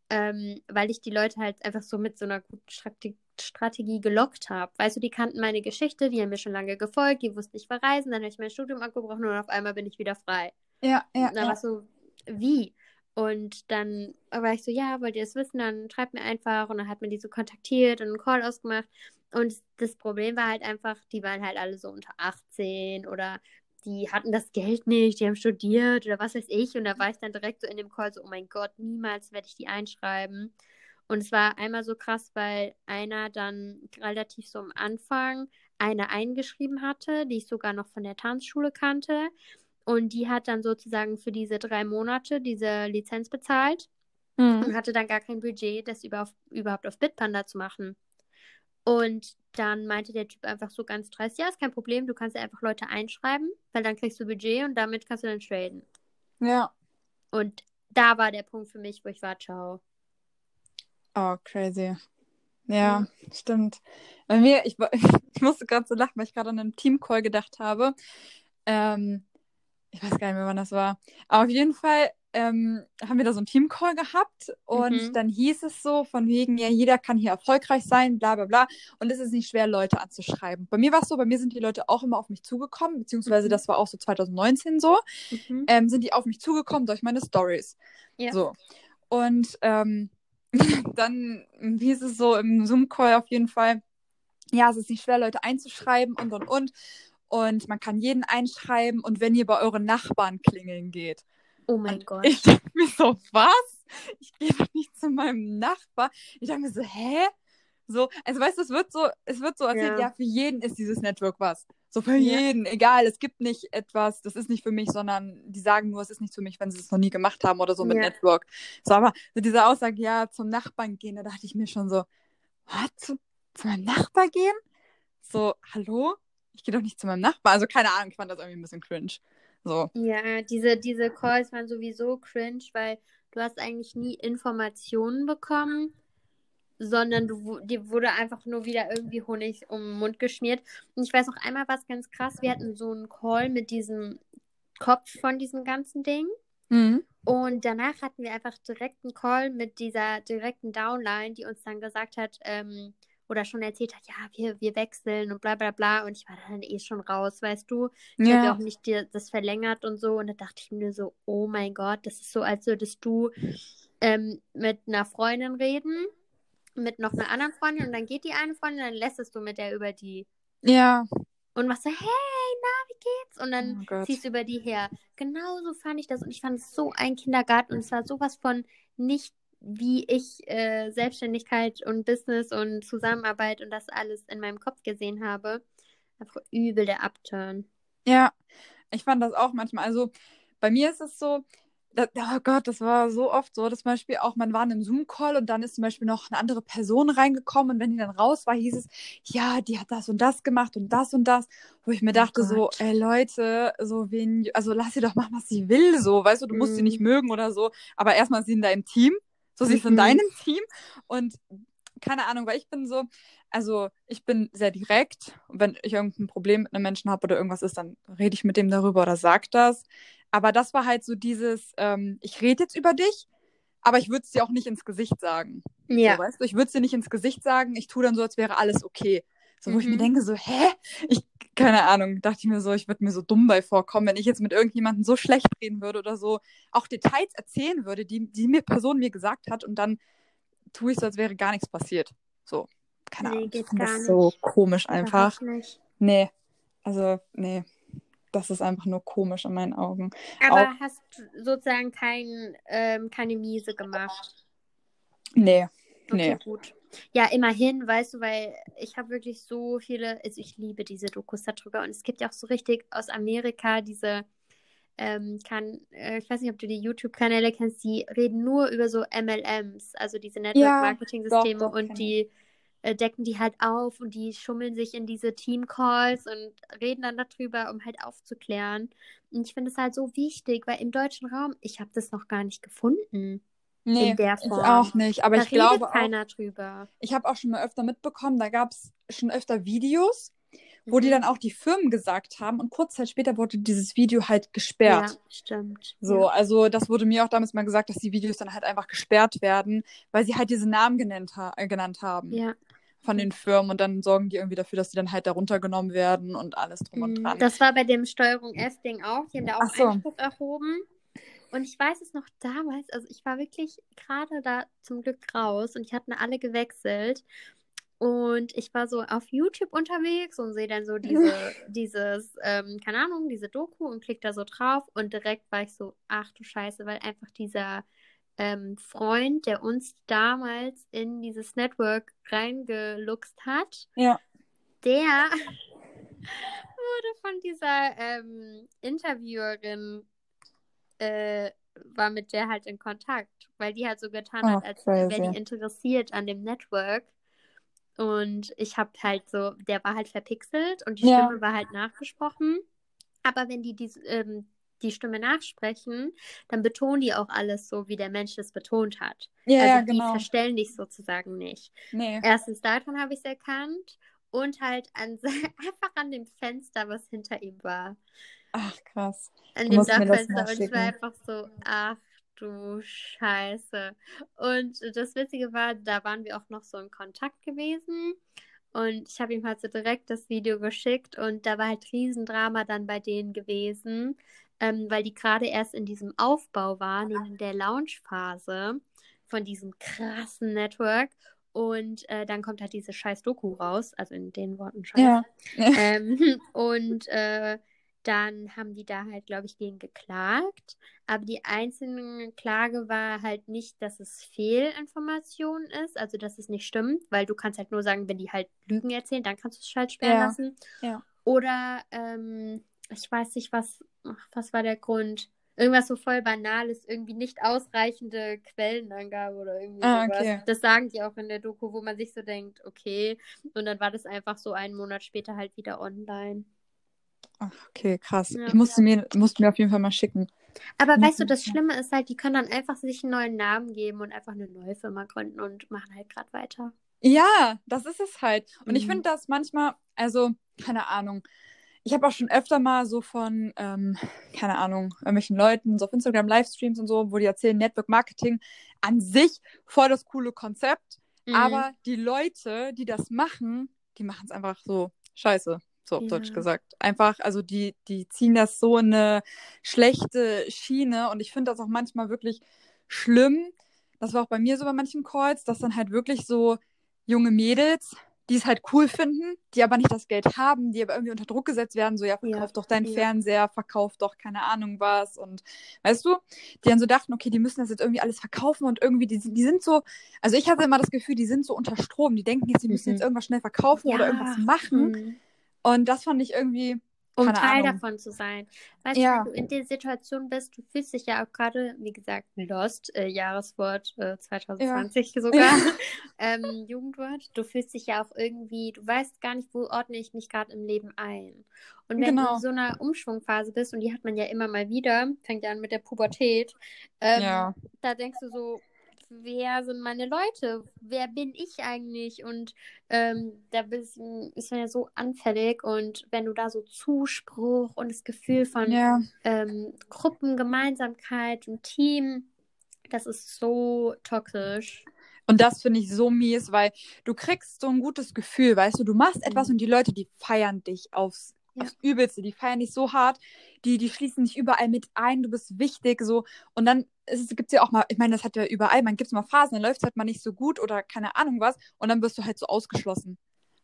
ähm, weil ich die Leute halt einfach so mit so einer guten Strate Strategie gelockt habe. Weißt du, die kannten meine Geschichte, die haben mir schon lange gefolgt, die wussten, ich verreisen, dann habe ich mein Studium abgebrochen und auf einmal bin ich wieder frei. Ja, ja. Da ja. war so, wie? Und dann war ich so, ja, wollt ihr es wissen, dann schreibt mir einfach. Und dann hat mir die so kontaktiert und einen Call ausgemacht. Und das Problem war halt einfach, die waren halt alle so unter 18 oder die hatten das Geld nicht, die haben studiert oder was weiß ich. Und da war ich dann direkt so in dem Call so, oh mein Gott, niemals werde ich die einschreiben. Und es war einmal so krass, weil einer dann relativ so am Anfang eine eingeschrieben hatte, die ich sogar noch von der Tanzschule kannte. Und die hat dann sozusagen für diese drei Monate diese Lizenz bezahlt Hm. und hatte dann gar kein Budget, das über, überhaupt auf Bitpanda zu machen. Und dann meinte der Typ einfach so ganz dreist, ja, ist kein Problem, du kannst ja einfach Leute einschreiben, weil dann kriegst du Budget und damit kannst du dann traden. Ja. Und da war der Punkt für mich, wo ich war, ciao. Oh, crazy. Ja, stimmt. Bei mir, ich, [LAUGHS] ich musste gerade so lachen, weil ich gerade an einen Teamcall gedacht habe. Ähm, ich weiß gar nicht mehr, wann das war. Aber auf jeden Fall ähm, haben wir da so einen Teamcall gehabt und Mhm. dann hieß es so von wegen, ja, jeder kann hier erfolgreich sein, bla bla bla. Und es ist nicht schwer, Leute anzuschreiben. Bei mir war es so, bei mir sind die Leute auch immer auf mich zugekommen, beziehungsweise Mhm. das war auch so 2019 so, Mhm. ähm, sind die auf mich zugekommen durch meine Stories. Ja. So. Und ähm, [LAUGHS] dann hieß es so im Zoom-Call auf jeden Fall, ja, es ist nicht schwer, Leute einzuschreiben und und und. Und man kann jeden einschreiben und wenn ihr bei euren Nachbarn klingeln geht. Oh mein Und Gott. ich dachte mir so, was? Ich gehe doch nicht zu meinem Nachbar. Ich dachte mir so, hä? So, also weißt du, es wird so, es wird so erzählt, Ja. ja, für jeden ist dieses Network was. So für Ja. jeden, egal, es gibt nicht etwas, das ist nicht für mich, sondern die sagen nur, es ist nicht für mich, wenn sie es noch nie gemacht haben oder so mit Ja. Network. So, aber so diese Aussage, ja, zum Nachbarn gehen, da dachte ich mir schon so, was? Zu, zu meinem Nachbar gehen? So, hallo? Ich gehe doch nicht zu meinem Nachbarn. Also keine Ahnung, ich fand das irgendwie ein bisschen cringe. So. Ja, diese, diese Calls waren sowieso cringe, weil du hast eigentlich nie Informationen bekommen, sondern du, dir wurde einfach nur wieder irgendwie Honig um den Mund geschmiert. Und ich weiß noch einmal was ganz krass, wir hatten so einen Call mit diesem Kopf von diesem ganzen Ding. Mhm. Und danach hatten wir einfach direkt einen Call mit dieser direkten Downline, die uns dann gesagt hat, ähm, oder schon erzählt hat, ja, wir, wir wechseln und bla bla bla. Und ich war dann eh schon raus, weißt du. Ich habe ja auch nicht dir das verlängert und so. Und da dachte ich mir so, oh mein Gott, das ist so, als würdest du ähm, mit einer Freundin reden, mit noch einer anderen Freundin und dann geht die eine Freundin, dann lässtest du mit der über die Ja. und machst so, hey, na, wie geht's? Und dann Oh ziehst du über die her. Genauso fand ich das und ich fand es so ein Kindergarten und es war sowas von nicht wie ich äh, Selbstständigkeit und Business und Zusammenarbeit und das alles in meinem Kopf gesehen habe. Einfach übel der Upturn. Ja, ich fand das auch manchmal. Also bei mir ist es so, da, oh Gott, das war so oft so, dass zum Beispiel auch, man war in einem Zoom-Call und dann ist zum Beispiel noch eine andere Person reingekommen und wenn die dann raus war, hieß es, ja, die hat das und das gemacht und das und das, wo ich mir Oh dachte so, Gott. ey Leute, so wen, also lass sie doch machen, was sie will, so, weißt du, du musst sie Mhm. nicht mögen oder so, aber erstmal ist sie in deinem Team, so sie ist in Mhm. deinem Team und keine Ahnung, weil ich bin so, also ich bin sehr direkt. Und wenn ich irgendein Problem mit einem Menschen habe oder irgendwas ist, dann rede ich mit dem darüber oder sag das. Aber das war halt so dieses, ähm, ich rede jetzt über dich, aber ich würde es dir auch nicht ins Gesicht sagen. Ja. So, weißt du, ich würde es dir nicht ins Gesicht sagen, ich tue dann so, als wäre alles okay. So, wo ich mir Mhm. denke, so, hä? Ich, keine Ahnung, dachte ich mir so, ich würde mir so dumm bei vorkommen, wenn ich jetzt mit irgendjemandem so schlecht reden würde oder so, auch Details erzählen würde, die, die mir Person mir gesagt hat und dann tue ich so, als wäre gar nichts passiert. So, keine Nee, Ahnung. geht gar das so nicht. komisch einfach. Nicht. Nee, also, nee. Das ist einfach nur komisch in meinen Augen. Aber hast du sozusagen kein, ähm, keine Miese gemacht? Nee, Okay, nee. gut. Ja, immerhin, weißt du, weil ich habe wirklich so viele, also ich liebe diese Dokus darüber und es gibt ja auch so richtig aus Amerika diese, ähm, kann, äh, ich weiß nicht, ob du die YouTube-Kanäle kennst, die reden nur über so MLMs, also diese Ja, Network-Marketing-Systeme doch, und die äh, decken die halt auf und die schummeln sich in diese Team-Calls und reden dann darüber, um halt aufzuklären. Und ich finde es halt so wichtig, weil im deutschen Raum, ich habe das noch gar nicht gefunden. Nee, in der Form. auch nicht. Aber da ich glaube redet keiner drüber. auch, ich habe auch schon mal öfter mitbekommen, da gab es schon öfter Videos, wo die Mhm. dann auch die Firmen gesagt haben und kurz Zeit später wurde dieses Video halt gesperrt. Ja, stimmt. So, Ja. also das wurde mir auch damals mal gesagt, dass die Videos dann halt einfach gesperrt werden, weil sie halt diese Namen genannt, ha äh, genannt haben ja. von den Firmen und dann sorgen die irgendwie dafür, dass die dann halt da runtergenommen werden und alles drum und Mm, dran. Das war bei dem Steuerung F-Ding auch. Die haben da auch so. Einspruch erhoben. Und ich weiß es noch damals, also ich war wirklich gerade da zum Glück raus und die hatten alle gewechselt. Und ich war so auf YouTube unterwegs und sehe dann so [LAUGHS] diese, dieses, ähm, keine Ahnung, diese Doku und klick da so drauf und direkt war ich so, ach du Scheiße, weil einfach dieser ähm, Freund, der uns damals in dieses Network reingeluchst hat, Ja. der [LAUGHS] wurde von dieser ähm, Interviewerin, äh, war mit der halt in Kontakt, weil die halt so getan Oh, hat, als wäre die interessiert an dem Network. Und ich habe halt so, der war halt verpixelt und die Ja. Stimme war halt nachgesprochen. Aber wenn die die, ähm, die Stimme nachsprechen, dann betonen die auch alles so, wie der Mensch es betont hat. Ja, also ja, die genau. verstellen dich sozusagen nicht. Nee. Erstens daran habe ich es erkannt und halt an, [LAUGHS] einfach an dem Fenster, was hinter ihm war. Ach, krass. An dem Dachfenster. Und ich war einfach so, ach du Scheiße. Und das Witzige war, da waren wir auch noch so in Kontakt gewesen. Und ich habe ihm halt so direkt das Video geschickt und da war halt Riesendrama dann bei denen gewesen, ähm, weil die gerade erst in diesem Aufbau waren, in der Launchphase von diesem krassen Network. Und äh, dann kommt halt diese scheiß Doku raus, also in den Worten scheiß. Ja. Ähm, [LAUGHS] und äh, dann haben die da halt, glaube ich, gegen geklagt. Aber die einzelne Klage war halt nicht, dass es Fehlinformation ist, also dass es nicht stimmt, weil du kannst halt nur sagen, wenn die halt Lügen erzählen, dann kannst du es halt sperren Ja. lassen. Ja. Oder ähm, ich weiß nicht, was, was war der Grund? Irgendwas so voll Banales, irgendwie nicht ausreichende Quellenangabe oder irgendwie Ah, sowas. okay. Das sagen die auch in der Doku, wo man sich so denkt, okay. Und dann war das einfach so einen Monat später halt wieder online. Ach, okay, krass. Ja. Ich musste mir, musste mir auf jeden Fall mal schicken. Aber Ja, weißt du, das ja. Schlimme ist halt, die können dann einfach sich einen neuen Namen geben und einfach eine neue Firma gründen und machen halt gerade weiter. Ja, das ist es halt. Und ich Mhm. finde das manchmal, also, keine Ahnung. Ich habe auch schon öfter mal so von, ähm, keine Ahnung, irgendwelchen Leuten, so auf Instagram Livestreams und so, wo die erzählen, Network Marketing an sich voll das coole Konzept. Mhm. Aber die Leute, die das machen, die machen es einfach so scheiße, so auf Ja. Deutsch gesagt. Einfach, also die, die ziehen das so in eine schlechte Schiene und ich finde das auch manchmal wirklich schlimm. Das war auch bei mir so bei manchen Calls, dass dann halt wirklich so junge Mädels, die es halt cool finden, die aber nicht das Geld haben, die aber irgendwie unter Druck gesetzt werden, so ja, verkauf Ja, doch deinen ja. Fernseher, verkauf doch keine Ahnung was und weißt du, die dann so dachten, okay, die müssen das jetzt irgendwie alles verkaufen und irgendwie, die, sind- die sind so, also ich hatte immer das Gefühl, die sind so unter Strom, die denken jetzt, die müssen Mhm. jetzt irgendwas schnell verkaufen oder Ja. irgendwas machen Mhm. Und das fand ich irgendwie, Um Teil Ahnung. davon zu sein. Weißt Ja. du, wenn du in der Situation bist, du fühlst dich ja auch gerade, wie gesagt, Lost, äh, Jahreswort äh, 2020 sogar, [LAUGHS] ähm, Jugendwort. Du fühlst dich ja auch irgendwie, du weißt gar nicht, wo ordne ich mich gerade im Leben ein. Und wenn du Genau. in so einer Umschwungphase bist, und die hat man ja immer mal wieder, fängt ja an mit der Pubertät, ähm, Ja. da denkst du so, wer sind meine Leute? Wer bin ich eigentlich? Und ähm, da bist, ist man ja so anfällig und wenn du da so Zuspruch und das Gefühl von Ja, ähm, Gruppengemeinsamkeit und Team, das ist so toxisch. und das finde ich so mies, weil du kriegst so ein gutes Gefühl, weißt du, du machst etwas Mhm. und die Leute, die feiern dich aufs, Aufs Übelste, die feiern dich so hart, die, die schließen dich überall mit ein, du bist wichtig, so. Und dann gibt es ja auch mal, ich meine, das hat ja überall, man gibt es mal Phasen, dann läuft es halt mal nicht so gut oder keine Ahnung was und dann wirst du halt so ausgeschlossen.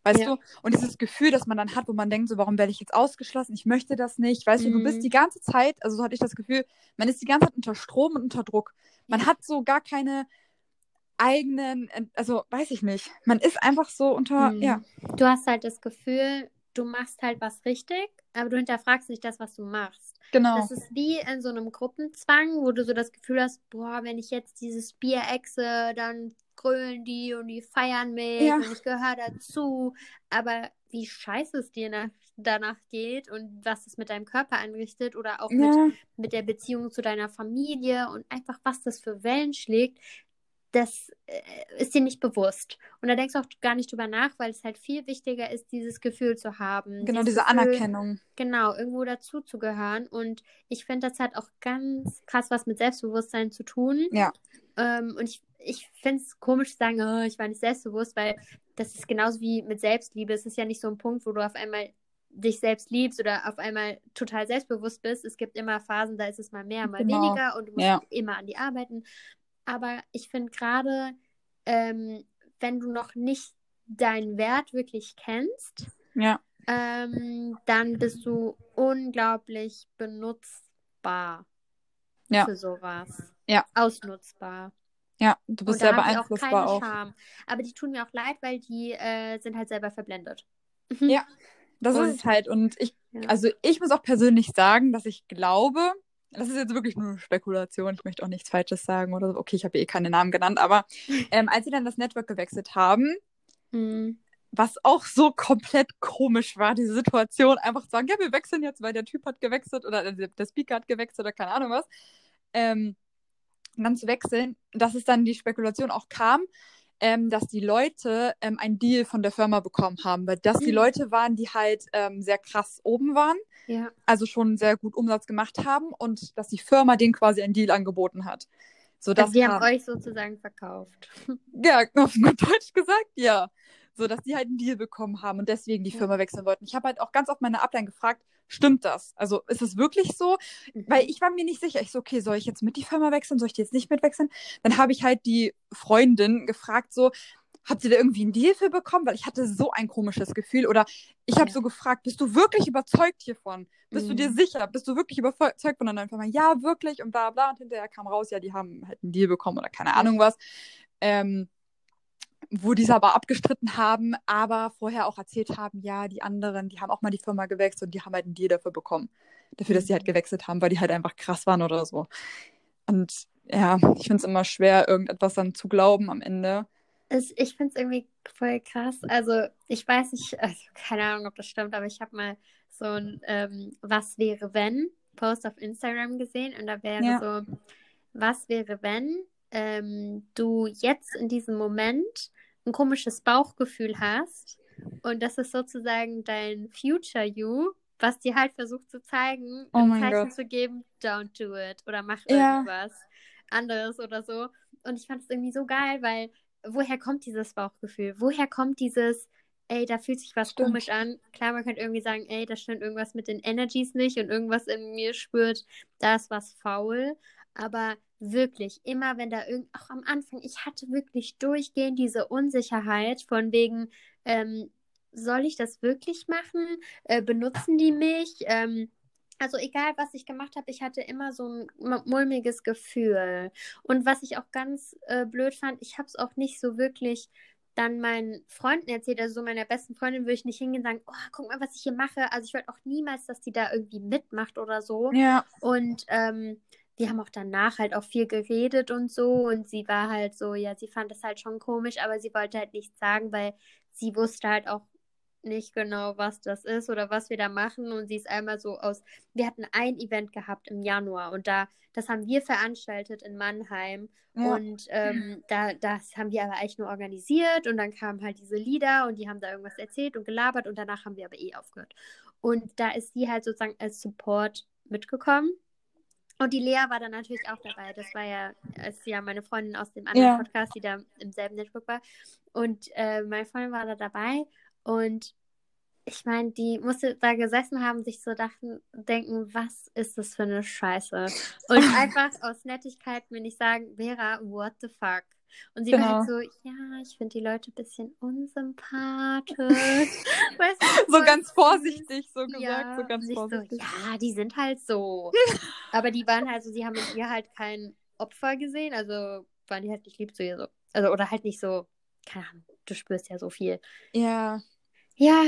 Weißt Ja. du? Und dieses Gefühl, das man dann hat, wo man denkt, so, warum werde ich jetzt ausgeschlossen? Ich möchte das nicht. Weißt du, du Mhm. bist die ganze Zeit, also so hatte ich das Gefühl, man ist die ganze Zeit unter Strom und unter Druck. Man Ja. hat so gar keine eigenen, also weiß ich nicht. Man ist einfach so unter, Mhm. ja, Du hast halt das Gefühl, du machst halt was richtig, aber du hinterfragst nicht das, was du machst. genau. Das ist wie in so einem Gruppenzwang, wo du so das Gefühl hast, boah, wenn ich jetzt dieses Bier exe, dann grölen die und die feiern mich Ja. und ich gehöre dazu. Aber wie scheiße es dir nach, danach geht und was es mit deinem Körper anrichtet oder auch mit, Ja, mit der Beziehung zu deiner Familie und einfach, was das für Wellen schlägt, das äh, ist dir nicht bewusst. Und da denkst du auch gar nicht drüber nach, weil es halt viel wichtiger ist, dieses Gefühl zu haben. genau, diese Gefühl, Anerkennung. Genau, irgendwo dazu zu gehören. Und ich finde, das hat auch ganz krass was mit Selbstbewusstsein zu tun. Ja. Ähm, und ich, ich finde es komisch zu sagen, oh, ich war nicht selbstbewusst, weil das ist genauso wie mit Selbstliebe. Es ist ja nicht so ein Punkt, wo du auf einmal dich selbst liebst oder auf einmal total selbstbewusst bist. Es gibt immer Phasen, da ist es mal mehr, mal Genau. weniger und du musst Ja. immer an die arbeiten. Aber ich finde gerade, ähm, wenn du noch nicht deinen Wert wirklich kennst, Ja, ähm, dann bist du unglaublich benutzbar Ja. für sowas. Ja. Ausnutzbar. ja, du bist sehr auch beeinflussbar auch. Scham. Aber die tun mir auch leid, weil die äh, sind halt selber verblendet. Ja. Das Und- ist es halt. Und ich, Ja. also ich muss auch persönlich sagen, dass ich glaube, das ist jetzt wirklich nur Spekulation, ich möchte auch nichts Falsches sagen oder so. Okay, ich habe eh keine Namen genannt, aber [LAUGHS] ähm, als sie dann das Network gewechselt haben, Mhm. was auch so komplett komisch war, diese Situation, einfach zu sagen, ja, wir wechseln jetzt, weil der Typ hat gewechselt oder der, der Speaker hat gewechselt oder keine Ahnung was. Ähm, dann zu wechseln, dass es dann die Spekulation auch kam, ähm, dass die Leute ähm, einen Deal von der Firma bekommen haben, weil das die Mhm. Leute waren, die halt ähm, sehr krass oben waren, Ja. also schon sehr gut Umsatz gemacht haben und dass die Firma denen quasi einen Deal angeboten hat. So, Also die haben euch sozusagen verkauft. [LAUGHS] ja, auf gut Deutsch gesagt, ja. So, dass die halt einen Deal bekommen haben und deswegen die Ja. Firma wechseln wollten. Ich habe halt auch ganz oft meine Upline gefragt, stimmt das? Also ist es wirklich so? Weil ich war mir nicht sicher. Ich so, okay, soll ich jetzt mit die Firma wechseln? Soll ich die jetzt nicht mitwechseln? Dann habe ich halt die Freundin gefragt, so, habt ihr da irgendwie einen Deal für bekommen? Weil ich hatte so ein komisches Gefühl. Oder ich habe Ja. so gefragt, bist du wirklich überzeugt hiervon? Bist du dir Mhm. sicher? Bist du wirklich überzeugt von deiner Firma? Ja, wirklich und bla bla. Und hinterher kam raus, ja, die haben halt einen Deal bekommen oder keine Ahnung was. Ähm, wo diese aber abgestritten haben, aber vorher auch erzählt haben, ja, die anderen, die haben auch mal die Firma gewechselt und die haben halt einen Deal dafür bekommen. Dafür, dass sie halt Mhm. gewechselt haben, weil die halt einfach krass waren oder so. Und ja, ich finde es immer schwer, irgendetwas dann zu glauben am Ende. Es, ich finde es irgendwie voll krass. Also, ich weiß nicht, [LAUGHS] also keine Ahnung, ob das stimmt, aber ich habe mal so ein ähm, Was wäre wenn Post auf Instagram gesehen und da wäre Ja. so, was wäre wenn ähm, du jetzt in diesem Moment ein komisches Bauchgefühl hast und das ist sozusagen dein Future You, was dir halt versucht zu zeigen, Oh ein Zeichen Gott. zu geben, don't do it oder mach Ja. irgendwas anderes oder so. Und ich fand es irgendwie so geil, weil woher kommt dieses Bauchgefühl? Woher kommt dieses, ey, da fühlt sich was Stimmt. komisch an? Klar, man könnte irgendwie sagen, ey, da stimmt irgendwas mit den Energies nicht und irgendwas in mir spürt, da ist was faul. Aber wirklich, immer wenn da irgend, auch am Anfang, ich hatte wirklich durchgehend diese Unsicherheit von wegen, ähm, soll ich das wirklich machen? Äh, benutzen die mich? Ähm, also egal, was ich gemacht habe, ich hatte immer so ein mu- mulmiges Gefühl. Und was ich auch ganz äh, blöd fand, ich habe es auch nicht so wirklich dann meinen Freunden erzählt. Also so meiner besten Freundin würde ich nicht hingehen und sagen, oh, guck mal, was ich hier mache. Also ich wollte auch niemals, dass die da irgendwie mitmacht oder so. Ja, Und ähm, wir haben auch danach halt auch viel geredet und so. Und sie war halt so, ja, sie fand das halt schon komisch, aber sie wollte halt nichts sagen, weil sie wusste halt auch nicht genau, was das ist oder was wir da machen. Und sie ist einmal so aus. Wir hatten ein Event gehabt im Januar und da, das haben wir veranstaltet in Mannheim. ja. Und ähm, da, das haben wir aber eigentlich nur organisiert und dann kamen halt diese Lieder und die haben da irgendwas erzählt und gelabert und danach haben wir aber eh aufgehört. Und da ist sie halt sozusagen als Support mitgekommen. Und die Lea war dann natürlich auch dabei. Das war ja, ist ja meine Freundin aus dem anderen Ja. Podcast, die da im selben Network war. Und äh, meine Freundin war da dabei und ich meine, die musste da gesessen haben, sich so dachten, denken, was ist das für eine Scheiße? Und [LAUGHS] einfach aus Nettigkeit mir nicht sagen, Vera, what the fuck? Und sie war halt so, ja, ich finde die Leute ein bisschen unsympathisch. [LAUGHS] weißt du, So ganz vorsichtig so gesagt, Ja, so ganz ich so, vorsichtig. ja, die sind halt so. [LAUGHS] Aber die waren halt so, sie haben in ihr halt kein Opfer gesehen, also waren die halt nicht lieb zu ihr so. Also, oder halt nicht so, keine Ahnung, du spürst ja so viel. Ja, Ja,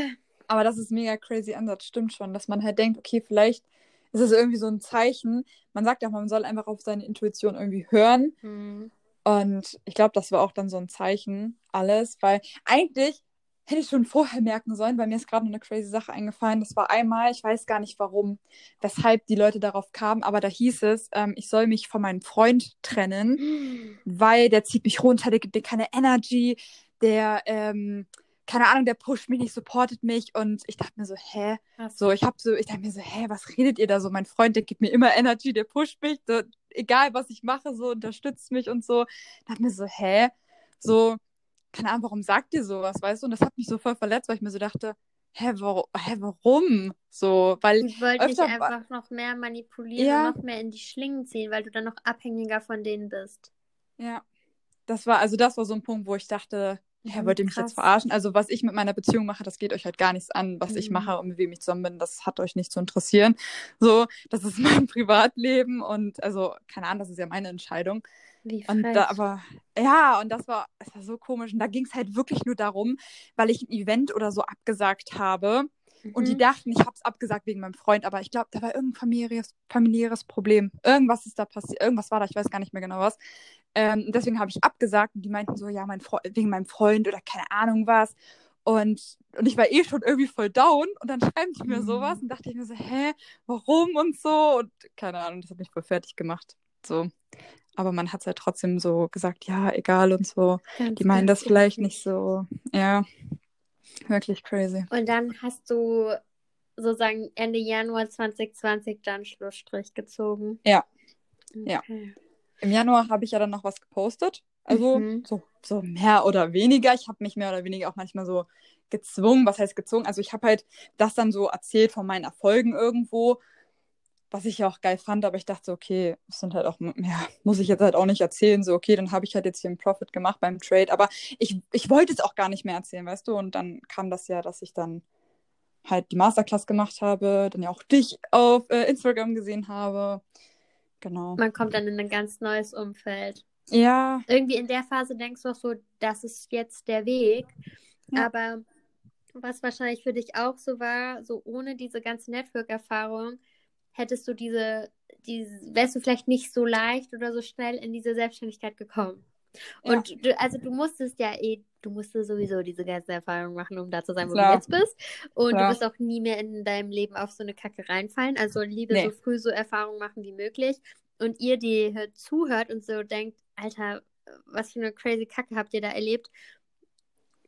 aber das ist mega crazy Ansatz, stimmt schon, dass man halt denkt, okay, vielleicht ist es irgendwie so ein Zeichen. Man sagt ja man soll einfach auf seine Intuition irgendwie hören. hm. Und ich glaube, das war auch dann so ein Zeichen, alles, weil eigentlich hätte ich schon vorher merken sollen, weil mir ist gerade eine crazy Sache eingefallen. Das war einmal, ich weiß gar nicht warum, weshalb die Leute darauf kamen, aber da hieß es, ähm, ich soll mich von meinem Freund trennen, [GASPS] weil der zieht mich runter, der gibt dir keine Energy, der, ähm, keine Ahnung, der pusht mich nicht, supportet mich und ich dachte mir so, hä? So, ich hab so, ich dachte mir so, hä, was redet ihr da so? Mein Freund, der gibt mir immer Energy, der pusht mich, der, egal was ich mache, so unterstützt mich und so. Ich dachte mir so, hä? So, keine Ahnung, warum sagt ihr sowas, weißt du? Und das hat mich so voll verletzt, weil ich mir so dachte, hä, warum? Hä, warum? So, weil Ich wollte dich einfach noch mehr manipulieren Ja. noch mehr in die Schlingen ziehen, weil du dann noch abhängiger von denen bist. Ja. Das war, also das war so ein Punkt, wo ich dachte, Mhm, wollt ihr mich jetzt verarschen? Also, was ich mit meiner Beziehung mache, das geht euch halt gar nichts an. Was ich Mhm. mache und mit wem ich zusammen bin, das hat euch nicht zu interessieren. So, das ist [LAUGHS] mein Privatleben und also, keine Ahnung, das ist ja meine Entscheidung. Wie Und da, aber, ja, und das war, das war so komisch. Und da ging es halt wirklich nur darum, weil ich ein Event oder so abgesagt habe. Und die Mhm. dachten, ich habe es abgesagt wegen meinem Freund, aber ich glaube, da war irgendein familiäres, familiäres Problem. Irgendwas ist da passiert, irgendwas war da, ich weiß gar nicht mehr genau was. Ähm, deswegen habe ich abgesagt und die meinten so, ja, mein Fre wegen meinem Freund oder keine Ahnung was. Und, und ich war eh schon irgendwie voll down und dann schreiben die mir Mhm. sowas und dachte ich mir so, hä, warum und so und keine Ahnung, das hat mich voll fertig gemacht. So. Aber man hat es halt trotzdem so gesagt, ja, egal und so. Ganz, Die meinen das vielleicht nicht so, ja, wirklich crazy. Und dann hast du sozusagen Ende Januar 2020 dann Schlussstrich gezogen. Ja. Ja. Okay. Im Januar habe ich ja dann noch was gepostet. Also Mhm. so, so mehr oder weniger. Ich habe mich mehr oder weniger auch manchmal so gezwungen. Was heißt gezwungen? Also ich habe halt das dann so erzählt von meinen Erfolgen irgendwo, was ich ja auch geil fand. Aber ich dachte, so, okay, das sind halt auch, ja, muss ich jetzt halt auch nicht erzählen. So, okay, dann habe ich halt jetzt hier einen Profit gemacht beim Trade. Aber ich, ich wollte es auch gar nicht mehr erzählen, weißt du? Und dann kam das ja, dass ich dann halt die Masterclass gemacht habe, dann ja auch dich auf äh, Instagram gesehen habe. Genau. Man kommt dann in ein ganz neues Umfeld. Ja, Irgendwie in der Phase denkst du auch so, das ist jetzt der Weg. Ja. Aber was wahrscheinlich für dich auch so war, so ohne diese ganze Network-Erfahrung, hättest du diese, diese, wärst du vielleicht nicht so leicht oder so schnell in diese Selbstständigkeit gekommen. Ja. Und du, also du musstest ja eh, du musstest sowieso diese ganze Erfahrung machen, um da zu sein, wo Klar. du jetzt bist. Und Klar. du wirst auch nie mehr in deinem Leben auf so eine Kacke reinfallen. Also liebe Nee. so früh so Erfahrungen machen wie möglich. Und ihr, die hier zuhört und so denkt, Alter, was für eine crazy Kacke habt ihr da erlebt,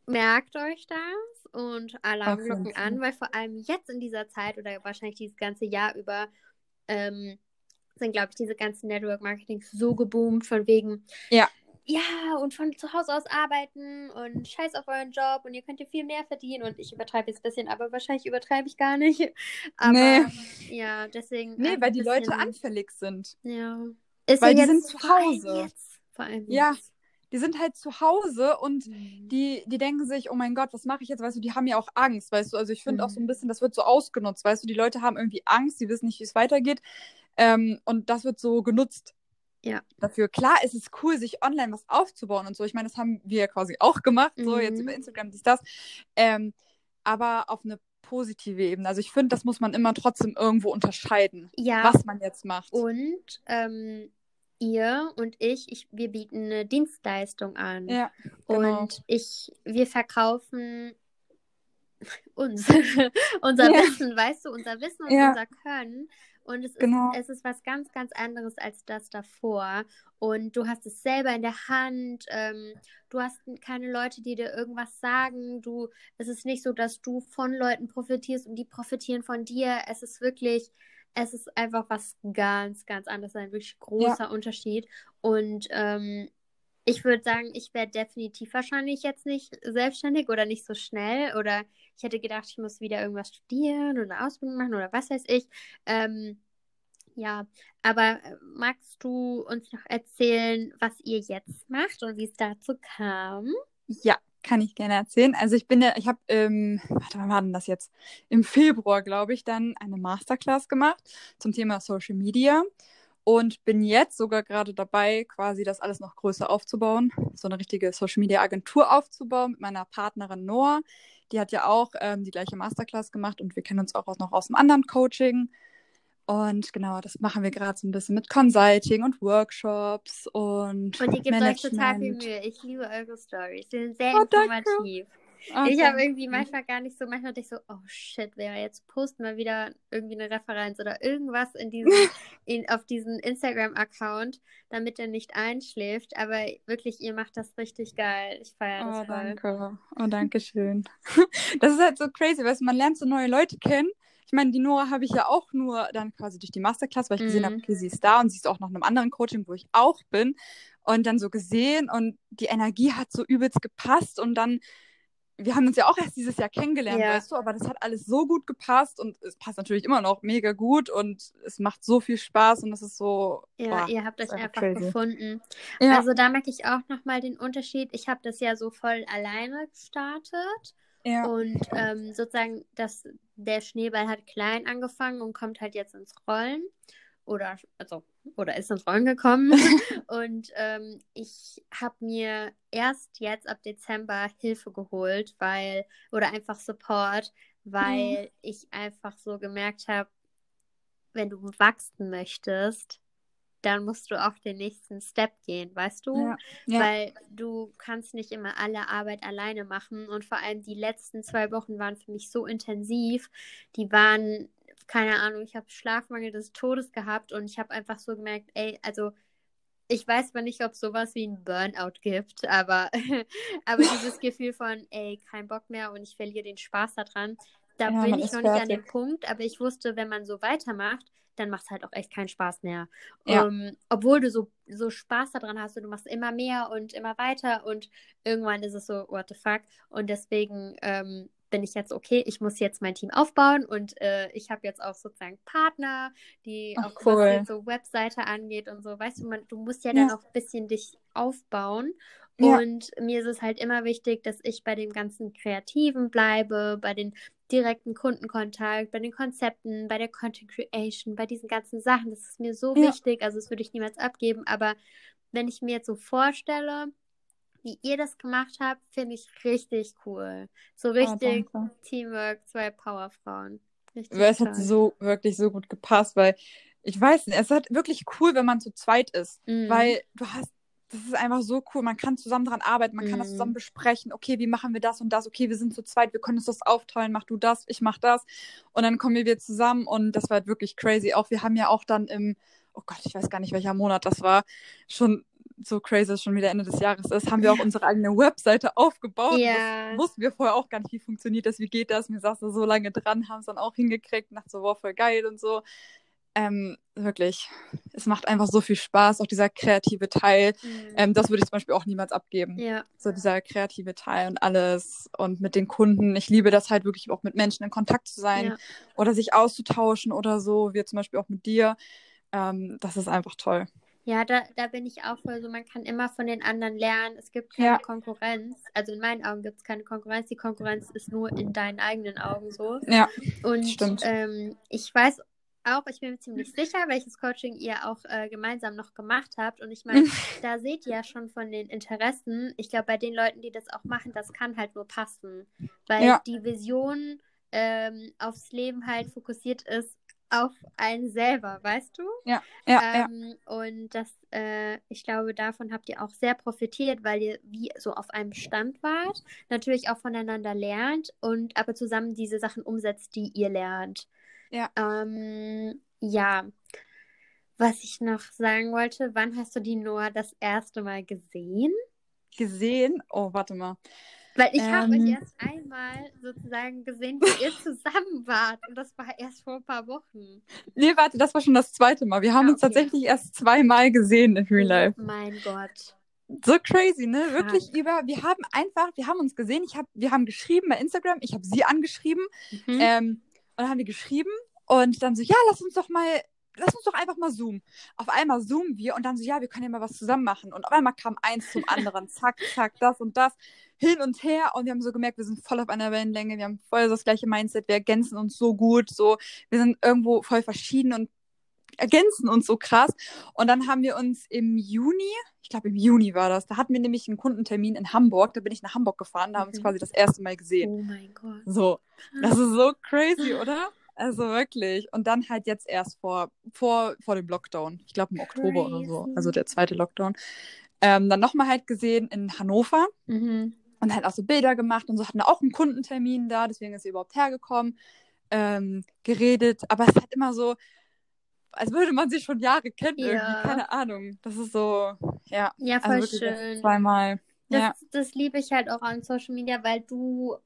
merkt euch das und Alarmglocken an, weil vor allem jetzt in dieser Zeit oder wahrscheinlich dieses ganze Jahr über ähm, sind, glaube ich, diese ganzen Network-Marketings so geboomt von wegen, Ja. ja, und von zu Hause aus arbeiten und scheiß auf euren Job und ihr könnt hier viel mehr verdienen und ich übertreibe jetzt ein bisschen, aber wahrscheinlich übertreibe ich gar nicht. [LAUGHS] Aber Nee. ja, deswegen. Nee, weil die Leute bisschen- anfällig sind. Ja. Ist Weil ja die jetzt sind zu vor allem Hause. Jetzt, vor allem Ja. jetzt. Die sind halt zu Hause und Mhm. die, die denken sich, oh mein Gott, was mache ich jetzt? Weißt du, die haben ja auch Angst, weißt du? Also ich finde auch so ein Mhm. bisschen, das wird so ausgenutzt, weißt du? Die Leute haben irgendwie Angst, die wissen nicht, wie es weitergeht. Ähm, und das wird so genutzt. Ja. Dafür. Klar, es ist cool, sich online was aufzubauen und so. Ich meine, das haben wir ja quasi auch gemacht, so jetzt Mhm. über Instagram, dies, das. Ähm, aber auf eine positive Ebene. Also ich finde, das muss man immer trotzdem irgendwo unterscheiden, Ja, was man jetzt macht. und ähm, ihr und ich, ich, wir bieten eine Dienstleistung an. Ja, genau. Und ich, wir verkaufen [LAUGHS] uns, [LAUGHS] unser Ja. Wissen, weißt du, unser Wissen und Ja. unser Können. Und es ist, Genau. es ist was ganz, ganz anderes als das davor. Und du hast es selber in der Hand. Ähm, du hast keine Leute, die dir irgendwas sagen. Du, es ist nicht so, dass du von Leuten profitierst und die profitieren von dir. Es ist wirklich, es ist einfach was ganz, ganz anderes, ein wirklich großer Unterschied. Und ähm, ich würde sagen, ich wäre definitiv wahrscheinlich jetzt nicht selbstständig oder nicht so schnell. Oder ich hätte gedacht, ich muss wieder irgendwas studieren oder eine Ausbildung machen oder was weiß ich. Ähm, ja, aber äh, magst du uns noch erzählen, was ihr jetzt macht und wie es dazu kam? Ja, kann ich gerne erzählen. Also ich bin ja, ich habe, ähm, warte, wann war denn das jetzt? Im Februar, glaube ich, dann eine Masterclass gemacht zum Thema Social Media und bin jetzt sogar gerade dabei, quasi das alles noch größer aufzubauen, so eine richtige Social Media Agentur aufzubauen mit meiner Partnerin Noah. Die hat ja auch ähm, die gleiche Masterclass gemacht und wir kennen uns auch noch aus einem anderen Coaching. Und genau, das machen wir gerade so ein bisschen mit Consulting und Workshops und. Und ihr gebt euch total viel Management. Mühe. Ich liebe eure Stories. Sie sind sehr Oh, informativ. Ah, ich habe irgendwie manchmal gar nicht so, manchmal dachte ich so, oh shit, wäre jetzt posten wir wieder irgendwie eine Referenz oder irgendwas in diesem, [LAUGHS] in, auf diesen Instagram-Account, damit er nicht einschläft. Aber wirklich, ihr macht das richtig geil. Ich feiere das Oh, voll. danke. Oh, danke schön. [LAUGHS] Das ist halt so crazy, du, man lernt so neue Leute kennen. Ich meine, die Nora habe ich ja auch nur dann quasi durch die Masterclass, weil ich gesehen Mhm. habe, okay, sie ist da und sie ist auch noch in einem anderen Coaching, wo ich auch bin. Und dann so gesehen und die Energie hat so übelst gepasst und dann, wir haben uns ja auch erst dieses Jahr kennengelernt, Ja. weißt du, aber das hat alles so gut gepasst und es passt natürlich immer noch mega gut und es macht so viel Spaß und es ist so, Ja, boah, ihr habt euch einfach einfach crazy. gefunden. ja, Also da merke ich auch nochmal den Unterschied. Ich habe das ja so voll alleine gestartet. Ja, Und ähm, sozusagen, das, der Schneeball hat klein angefangen und kommt halt jetzt ins Rollen. Oder, also, oder ist ins Rollen gekommen. [LAUGHS] und ähm, ich habe mir erst jetzt ab Dezember Hilfe geholt, weil, oder einfach Support, weil ich einfach so gemerkt habe, wenn du wachsen möchtest, dann musst du auch den nächsten Step gehen, weißt du? ja, ja, Weil du kannst nicht immer alle Arbeit alleine machen. Und vor allem die letzten zwei Wochen waren für mich so intensiv. Die waren, keine Ahnung, ich habe Schlafmangel des Todes gehabt und ich habe einfach so gemerkt, ey, also ich weiß zwar nicht, ob es sowas wie ein Burnout gibt, aber, [LAUGHS] aber dieses Gefühl von, ey, kein Bock mehr und ich verliere den Spaß daran, da Ja, bin ich noch nicht an dem fertig. Punkt, aber ich wusste, wenn man so weitermacht, dann macht es halt auch echt keinen Spaß mehr. Ja. Ähm, obwohl du so, so Spaß daran hast und du machst immer mehr und immer weiter und irgendwann ist es so, what the fuck? Und deswegen ähm, bin ich jetzt okay, ich muss jetzt mein Team aufbauen und äh, ich habe jetzt auch sozusagen Partner, die Ach, auch was cool. jetzt so Webseite angeht und so, weißt du, man, du musst ja dann Ja. auch ein bisschen dich aufbauen. Ja. Und mir ist es halt immer wichtig, dass ich bei dem ganzen Kreativen bleibe, bei den direkten Kundenkontakt, bei den Konzepten, bei der Content Creation, bei diesen ganzen Sachen. Das ist mir so Ja. wichtig, also das würde ich niemals abgeben. Aber wenn ich mir jetzt so vorstelle, wie ihr das gemacht habt, finde ich richtig cool. So Oh, richtig danke. Teamwork, zwei Powerfrauen. Richtig es hat so wirklich so gut gepasst, weil ich weiß nicht, es halt wirklich cool, wenn man zu zweit ist, Mhm. weil du hast, das ist einfach so cool, man kann zusammen dran arbeiten, man kann das Mhm. zusammen besprechen, okay, wie machen wir das und das, okay, wir sind zu zweit, wir können uns das aufteilen, mach du das, ich mach das und dann kommen wir wieder zusammen und das war halt wirklich crazy. Auch wir haben ja auch dann im, oh Gott, ich weiß gar nicht, welcher Monat das war, schon so crazy, dass schon wieder Ende des Jahres ist, haben wir auch [LAUGHS] unsere eigene Webseite aufgebaut. Ja. Das wussten wir vorher auch gar nicht, wie funktioniert das, wie geht das. Wir saßen so lange dran, haben es dann auch hingekriegt, dachte so, wow, voll geil und so. Ähm, wirklich, es macht einfach so viel Spaß, auch dieser kreative Teil. Mhm. Ähm, das würde ich zum Beispiel auch niemals abgeben. ja. So dieser kreative Teil und alles und mit den Kunden. Ich liebe das halt wirklich auch mit Menschen in Kontakt zu sein Ja. oder sich auszutauschen oder so, wie zum Beispiel auch mit dir. Ähm, das ist einfach toll. Ja, da, da bin ich auch voll so, man kann immer von den anderen lernen. Es gibt keine Ja. Konkurrenz. Also in meinen Augen gibt es keine Konkurrenz. Die Konkurrenz ist nur in deinen eigenen Augen so. Ja, Und Stimmt. ähm, ich weiß auch, ich bin mir ziemlich [LAUGHS] sicher, welches Coaching ihr auch äh, gemeinsam noch gemacht habt. Und ich meine, [LAUGHS] da seht ihr ja schon von den Interessen. Ich glaube, bei den Leuten, die das auch machen, das kann halt nur passen. Weil Ja. die Vision ähm, aufs Leben halt fokussiert ist auf einen selber, weißt du? ja, ja. Ähm, und das, äh, ich glaube, davon habt ihr auch sehr profitiert, weil ihr wie so auf einem Stand wart, natürlich auch voneinander lernt und aber zusammen diese Sachen umsetzt, die ihr lernt. Ja. Ähm, ja. Was ich noch sagen wollte, wann hast du die Noah das erste Mal gesehen? Gesehen. Oh, warte mal. Weil ich habe euch Ähm. erst einmal sozusagen gesehen, wie ihr [LAUGHS] zusammen wart. Und das war erst vor ein paar Wochen. Nee, warte, das war schon das zweite Mal. Wir haben Ah, uns okay. tatsächlich erst zweimal gesehen in Real Life. Oh mein Gott. So crazy, ne? Wirklich Krank. über, wir haben einfach, wir haben uns gesehen, ich hab, wir haben geschrieben bei Instagram, ich habe sie angeschrieben Mhm. ähm, und dann haben wir geschrieben und dann so, ja, lass uns doch mal, lass uns doch einfach mal zoomen. Auf einmal zoomen wir und dann so, ja, wir können ja mal was zusammen machen. Und auf einmal kam eins zum anderen, [LAUGHS] zack, zack, das und das, hin und her. Und wir haben so gemerkt, wir sind voll auf einer Wellenlänge, wir haben voll das gleiche Mindset, wir ergänzen uns so gut, so, wir sind irgendwo voll verschieden und ergänzen uns so krass. Und dann haben wir uns im Juni, ich glaube im Juni war das, da hatten wir nämlich einen Kundentermin in Hamburg, da bin ich nach Hamburg gefahren, da haben wir uns Mhm. quasi das erste Mal gesehen. Oh mein Gott. So, das ist so crazy, oder? Also wirklich. Und dann halt jetzt erst vor, vor, vor dem Lockdown. Ich glaube im Oktober oder so. Also der zweite Lockdown. Ähm, dann nochmal halt gesehen in Hannover. Mhm. Und halt auch so Bilder gemacht und so hatten auch einen Kundentermin da, deswegen ist sie überhaupt hergekommen, ähm, geredet. Aber es ist halt immer so, als würde man sie schon Jahre kennen, Ja. irgendwie, keine Ahnung. Das ist so, ja. Ja, voll also wirklich jetzt schön. Zweimal. Das, ja. das liebe ich halt auch an Social Media, weil du,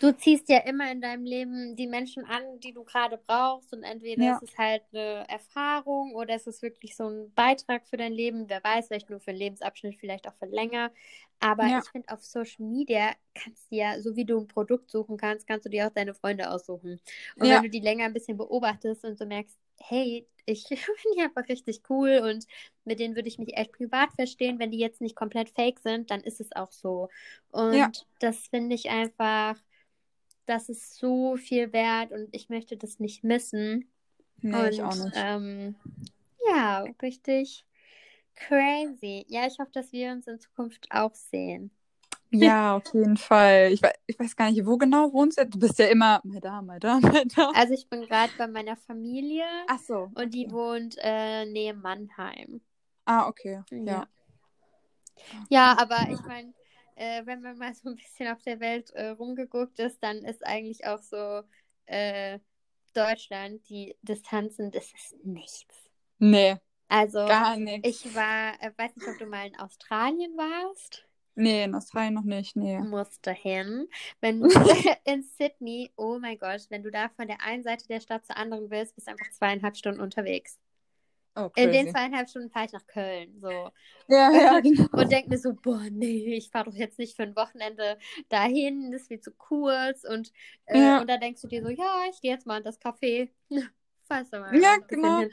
du ziehst ja immer in deinem Leben die Menschen an, die du gerade brauchst. Und entweder Ja. ist es halt eine Erfahrung oder es ist wirklich so ein Beitrag für dein Leben. Wer weiß, vielleicht nur für einen Lebensabschnitt, vielleicht auch für länger. Aber Ja. ich finde, auf Social Media kannst du ja, so wie du ein Produkt suchen kannst, kannst du dir auch deine Freunde aussuchen. Und Ja. wenn du die länger ein bisschen beobachtest und so merkst, hey, ich [LAUGHS] finde die einfach richtig cool und mit denen würde ich mich echt privat verstehen. Wenn die jetzt nicht komplett fake sind, dann ist es auch so. Und Ja. das finde ich einfach, das ist so viel wert und ich möchte das nicht missen. Nee, und ich auch nicht. Ähm, ja, richtig crazy. Ja, ich hoffe, dass wir uns in Zukunft auch sehen. Ja, [LAUGHS] auf jeden Fall. Ich weiß, ich weiß gar nicht, wo genau wohnst du? Du bist ja immer mal da, mal da, [LAUGHS] mal da. Also ich bin gerade bei meiner Familie Ach so. und die wohnt äh, nähe Mannheim. Ah, okay. Ja. Ja. Ja, aber ich meine, äh, wenn man mal so ein bisschen auf der Welt äh, rumgeguckt ist, dann ist eigentlich auch so äh, Deutschland, die Distanzen, das ist nichts. Nee, Also gar nichts. ich war, äh, weiß nicht, ob du mal in Australien warst, Nee, in Australien noch nicht. Nee. musste hin. Wenn [LAUGHS] [LAUGHS] in Sydney, oh mein Gott, wenn du da von der einen Seite der Stadt zur anderen willst, bist du einfach zweieinhalb Stunden unterwegs. Oh, In den zweieinhalb Stunden fahre ich nach Köln, so. Ja, ja, [LAUGHS] genau. und denke mir so, boah, nee, ich fahre doch jetzt nicht für ein Wochenende dahin, das ist viel zu kurz. Und, äh, Ja. und da denkst du dir so, ja, ich gehe jetzt mal in das Café. Falls da mal Ja, genau. hin.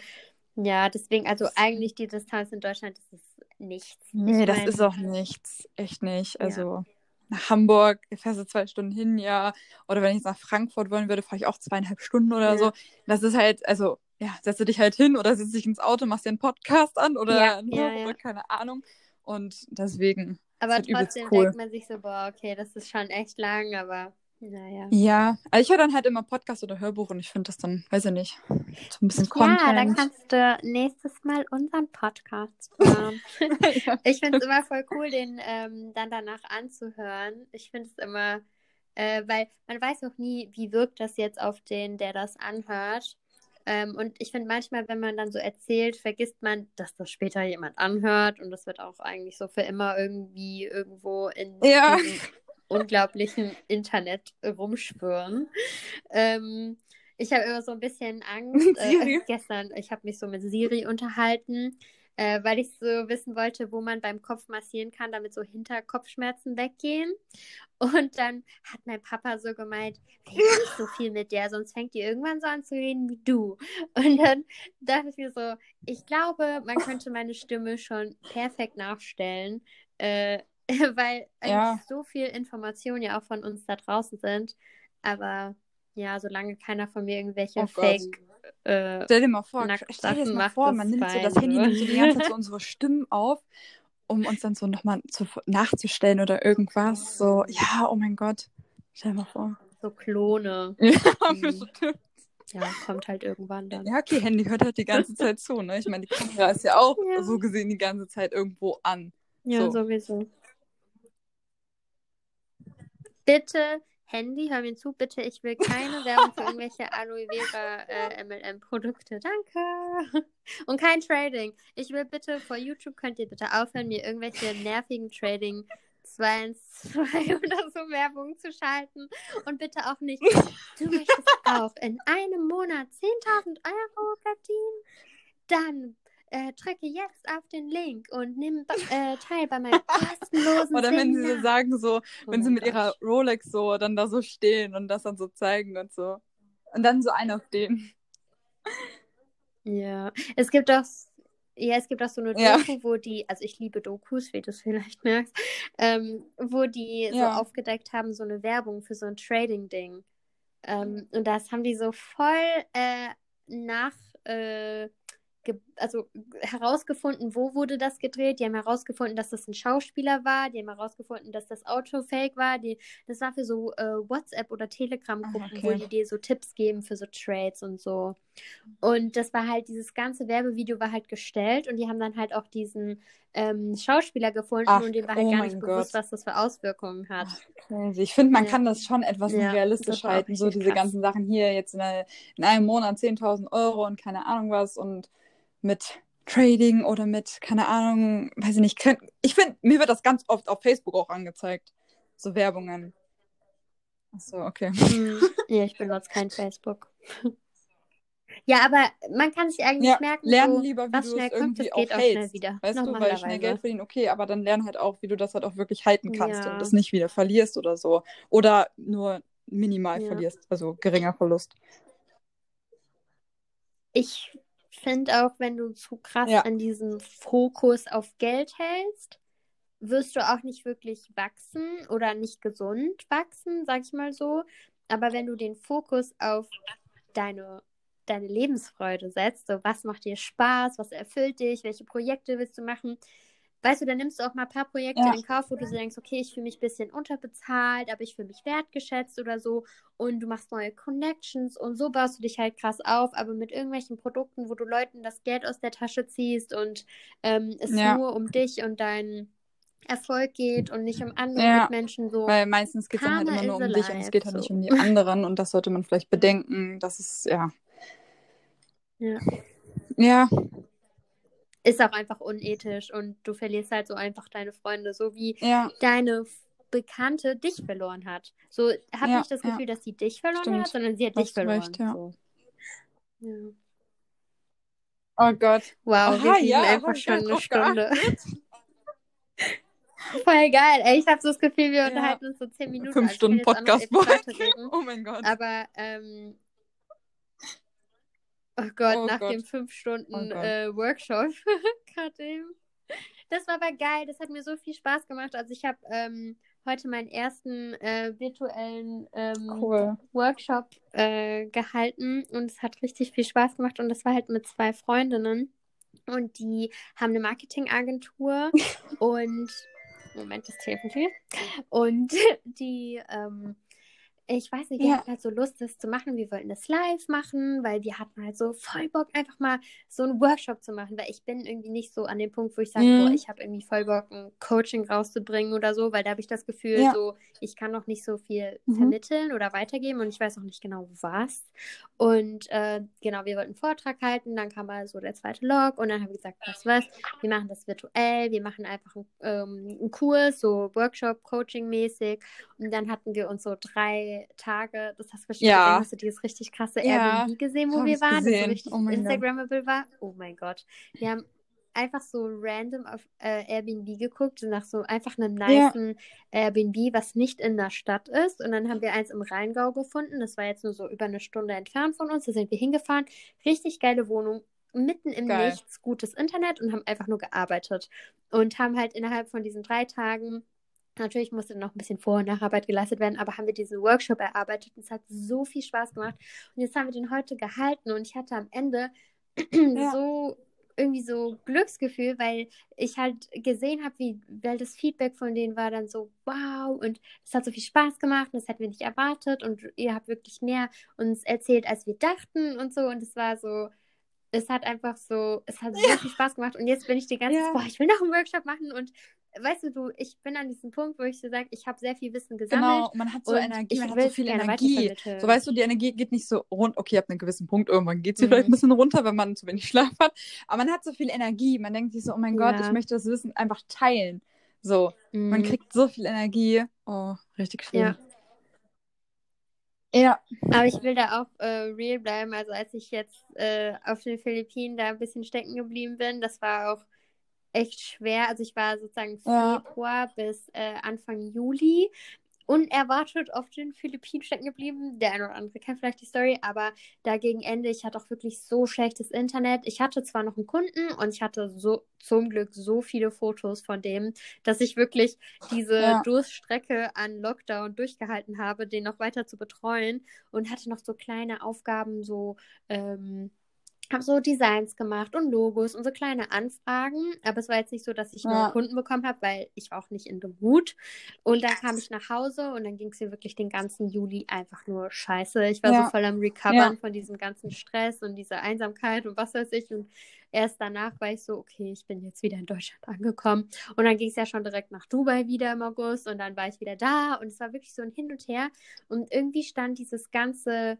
Ja, deswegen, also eigentlich die Distanz in Deutschland, das ist nichts. Nee, Ich das mein, ist auch nichts. Echt nicht. Ja. Also nach Hamburg fährst du zwei Stunden hin, ja. Oder wenn ich jetzt nach Frankfurt wollen würde, fahre ich auch zweieinhalb Stunden oder Ja. so. Das ist halt, also, ja, setzt du dich halt hin oder setzt dich ins Auto, machst dir einen Podcast an oder Ja, ja, ja. oder keine Ahnung. Und deswegen. Aber halt trotzdem cool. denkt man sich so, boah, okay, das ist schon echt lang, aber naja. Ja, also ich höre dann halt immer Podcast oder Hörbuch und ich finde das dann, weiß ich nicht, so ein bisschen Ja, dann Content. kannst du nächstes Mal unseren Podcast [LAUGHS] hören. ja. Ich finde es immer voll cool, den ähm, dann danach anzuhören. Ich finde es immer, äh, weil man weiß auch nie, wie wirkt das jetzt auf den, der das anhört. Ähm, und ich finde manchmal, wenn man dann so erzählt, vergisst man, dass das später jemand anhört und das wird auch eigentlich so für immer irgendwie irgendwo in Ja. Unglaublichen Internet rumschwirren. Ähm, ich habe immer so ein bisschen Angst. [LAUGHS] Äh, gestern, ich habe mich so mit Siri unterhalten, äh, weil ich so wissen wollte, wo man beim Kopf massieren kann, damit so Hinterkopfschmerzen weggehen. Und dann hat mein Papa so gemeint, red nicht so viel mit der, sonst fängt die irgendwann so an zu reden wie du. Und dann dachte ich mir so, ich glaube, man könnte meine Stimme schon perfekt nachstellen, äh, [LAUGHS] weil Ja. so viel Information ja auch von uns da draußen sind. Aber ja, solange keiner von mir irgendwelche Oh. Fake äh, Stell dir mal vor, stell dir das mal vor, man nimmt so das Handy, nimmt so die ganze Zeit so unsere Stimmen auf, um uns dann so nochmal zu, nachzustellen oder irgendwas. So, ja, oh mein Gott. Stell dir mal vor. so Klone. [LAUGHS] Ja, Mhm. bestimmt. Ja, kommt halt irgendwann dann. ja, okay, Handy hört halt die ganze Zeit zu, ne? Ich meine, die Kamera ist ja auch Ja. so gesehen die ganze Zeit irgendwo an. Ja, So. sowieso. Bitte, Handy, hör mir zu, bitte, ich will keine [LAUGHS] Werbung für irgendwelche Aloe Vera äh, MLM-Produkte. Danke. [LAUGHS] Und kein Trading. Ich will bitte, vor YouTube könnt ihr bitte aufhören, mir irgendwelche nervigen Trading 212 [LAUGHS] oder so Werbung zu schalten. Und bitte auch nicht, du möchtest auch in einem Monat 10.000 Euro verdienen? Dann äh, drücke jetzt auf den Link und nimm [LAUGHS] äh, teil bei meinem kostenlosen Oder wenn sie so Seminar. sagen, so, Oh wenn sie mein mit ihrer Gott. Rolex so dann da so stehen und das dann so zeigen und so. Und dann so einer auf den. Ja, es gibt auch, ja, es gibt auch so eine Ja. Doku, wo die, also ich liebe Dokus, wie du es vielleicht merkst, ähm, wo die so Ja. aufgedeckt haben, so eine Werbung für so ein Trading-Ding. Ähm, und das haben die so voll äh, nach, äh, also herausgefunden, wo wurde das gedreht. Die haben herausgefunden, dass das ein Schauspieler war. Die haben herausgefunden, dass das Auto fake war. Die, das war für so äh, WhatsApp- oder Telegram-Gruppen, okay. wo die dir so Tipps geben für so Trades und so. Und das war halt, dieses ganze Werbevideo war halt gestellt und die haben dann halt auch diesen ähm, Schauspieler gefunden Ach, und dem war halt oh gar nicht bewusst, was das für Auswirkungen hat. Ach, ich finde, man ja. kann das schon etwas ja, realistisch halten, so diese krass. ganzen Sachen hier jetzt in, eine, in einem Monat 10.000 Euro und keine Ahnung was und mit Trading oder mit, keine Ahnung, weiß ich nicht. Ich finde, mir wird das ganz oft auf Facebook auch angezeigt. So Werbungen. Achso, okay. Hm, ja, ich benutze kein Facebook. Ja, aber man kann sich eigentlich ja, merken, lernen so, lieber, wie was schnell kommt, das geht auch hältst. schnell wieder. Weißt du, weil schnell Geld verdienen, okay, aber dann lern halt auch, wie du das halt auch wirklich halten kannst ja. und das nicht wieder verlierst oder so. Oder nur minimal ja. verlierst, also geringer Verlust. Ich finde auch, wenn du zu krass ja. an diesem Fokus auf Geld hältst, wirst du auch nicht wirklich wachsen oder nicht gesund wachsen, sag ich mal so. Aber wenn du den Fokus auf deine, deine Lebensfreude setzt, so was macht dir Spaß, was erfüllt dich, welche Projekte willst du machen, weißt du, dann nimmst du auch mal ein paar Projekte ja. in Kauf, wo du denkst, okay, ich fühle mich ein bisschen unterbezahlt, aber ich fühle mich wertgeschätzt oder so. Und du machst neue Connections und so baust du dich halt krass auf, aber mit irgendwelchen Produkten, wo du Leuten das Geld aus der Tasche ziehst und ähm, es ja. nur um dich und deinen Erfolg geht und nicht um andere ja, Mitmenschen so. Weil meistens geht es dann halt immer nur um dich und es geht halt so. nicht um die anderen und das sollte man vielleicht [LAUGHS] bedenken. Das ist, ja. Ja. Ja, ist auch einfach unethisch und du verlierst halt so einfach deine Freunde, so wie ja. deine Bekannte dich verloren hat. So hab ja, nicht das Gefühl, ja. dass sie dich verloren Stimmt. hat, sondern sie hat Hast dich verloren. Recht, ja. So. ja. Oh Gott. Wow, Aha, wir ja, einfach schon eine Stunde. [LAUGHS] Voll geil. Ey, ich habe so das Gefühl, wir unterhalten uns so zehn Minuten. Fünf Stunden Podcast. [LAUGHS] Oh mein Gott. Aber ähm, Oh Gott, oh nach Gott. dem fünf Stunden oh äh, Workshop [LAUGHS] gerade eben. Das war aber geil, das hat mir so viel Spaß gemacht. Also ich habe ähm, heute meinen ersten äh, virtuellen ähm, cool. Workshop äh, gehalten und es hat richtig viel Spaß gemacht und das war halt mit zwei Freundinnen und die haben eine Marketingagentur [LAUGHS] und Moment, das Telefon. Und [LAUGHS] die ähm, ich weiß nicht, wir ja. hatten halt so Lust, das zu machen. Wir wollten das live machen, weil wir hatten halt so voll Bock, einfach mal so einen Workshop zu machen, weil ich bin irgendwie nicht so an dem Punkt, wo ich sage, mhm. boah, ich habe irgendwie voll Bock, ein Coaching rauszubringen oder so, weil da habe ich das Gefühl, ja. so, ich kann noch nicht so viel mhm. vermitteln oder weitergeben und ich weiß auch nicht genau was. Und äh, genau, wir wollten einen Vortrag halten, dann kam mal so der zweite Log und dann habe ich gesagt, was was, wir machen das virtuell, wir machen einfach einen, ähm, einen Kurs, so Workshop, Coaching-mäßig und dann hatten wir uns so drei Tage, das hast du bestimmt ja. gesehen, hast du dieses richtig krasse ja. Airbnb gesehen, wo wir waren, gesehen. das so richtig oh Instagrammable war. Oh mein Gott. Wir haben einfach so random auf äh, Airbnb geguckt, nach so einfach einem niceen ja. Airbnb, was nicht in der Stadt ist. Und dann haben wir eins im Rheingau gefunden. Das war jetzt nur so über eine Stunde entfernt von uns. Da sind wir hingefahren. Richtig geile Wohnung. Mitten im Geil. Nichts, gutes Internet und haben einfach nur gearbeitet. Und haben halt innerhalb von diesen drei Tagen Natürlich musste noch ein bisschen Vor- und Nacharbeit geleistet werden, aber haben wir diesen Workshop erarbeitet und es hat so viel Spaß gemacht. Und jetzt haben wir den heute gehalten und ich hatte am Ende [CLEARS THROAT] ja. so irgendwie so Glücksgefühl, weil ich halt gesehen habe, wie, weil das Feedback von denen war dann so, wow, und es hat so viel Spaß gemacht und das hätten wir nicht erwartet und ihr habt wirklich mehr uns erzählt, als wir dachten und so und es war so, es hat einfach so, es hat so ja. viel Spaß gemacht und jetzt bin ich die ganze Zeit, ja. boah, ich will noch einen Workshop machen und weißt du, du, ich bin an diesem Punkt, wo ich so sage, ich habe sehr viel Wissen gesammelt. Genau, man hat so Energie, man hat so viel Energie. So weißt du, die Energie geht nicht so rund, okay, ab einem gewissen Punkt, irgendwann geht sie mhm. vielleicht ein bisschen runter, wenn man zu wenig [LAUGHS] Schlaf hat. Aber man hat so viel Energie, man denkt sich so, oh mein ja. Gott, ich möchte das Wissen einfach teilen. So, mhm. man kriegt so viel Energie. Oh, richtig schön. Ja. Ja. Aber ich will da auch äh, real bleiben. Also als ich jetzt äh, auf den Philippinen da ein bisschen stecken geblieben bin, das war auch echt schwer. Also ich war sozusagen Februar ja. bis äh, Anfang Juli unerwartet auf den Philippinen stecken geblieben. Der eine oder andere kennt vielleicht die Story, aber da gegen Ende, ich hatte auch wirklich so schlechtes Internet. Ich hatte zwar noch einen Kunden und ich hatte so zum Glück so viele Fotos von dem, dass ich wirklich diese ja. Durststrecke an Lockdown durchgehalten habe, den noch weiter zu betreuen und hatte noch so kleine Aufgaben, so ähm, habe so Designs gemacht und Logos und so kleine Anfragen. Aber es war jetzt nicht so, dass ich Ja. nur Kunden bekommen habe, weil ich war auch nicht in the mood. Und dann kam ich nach Hause und dann ging es mir wirklich den ganzen Juli einfach nur scheiße. Ich war Ja. so voll am Recovern Ja. von diesem ganzen Stress und dieser Einsamkeit und was weiß ich. Und erst danach war ich so, okay, ich bin jetzt wieder in Deutschland angekommen. Und dann ging es ja schon direkt nach Dubai wieder im August und dann war ich wieder da. Und es war wirklich so ein Hin und Her. Und irgendwie stand dieses ganze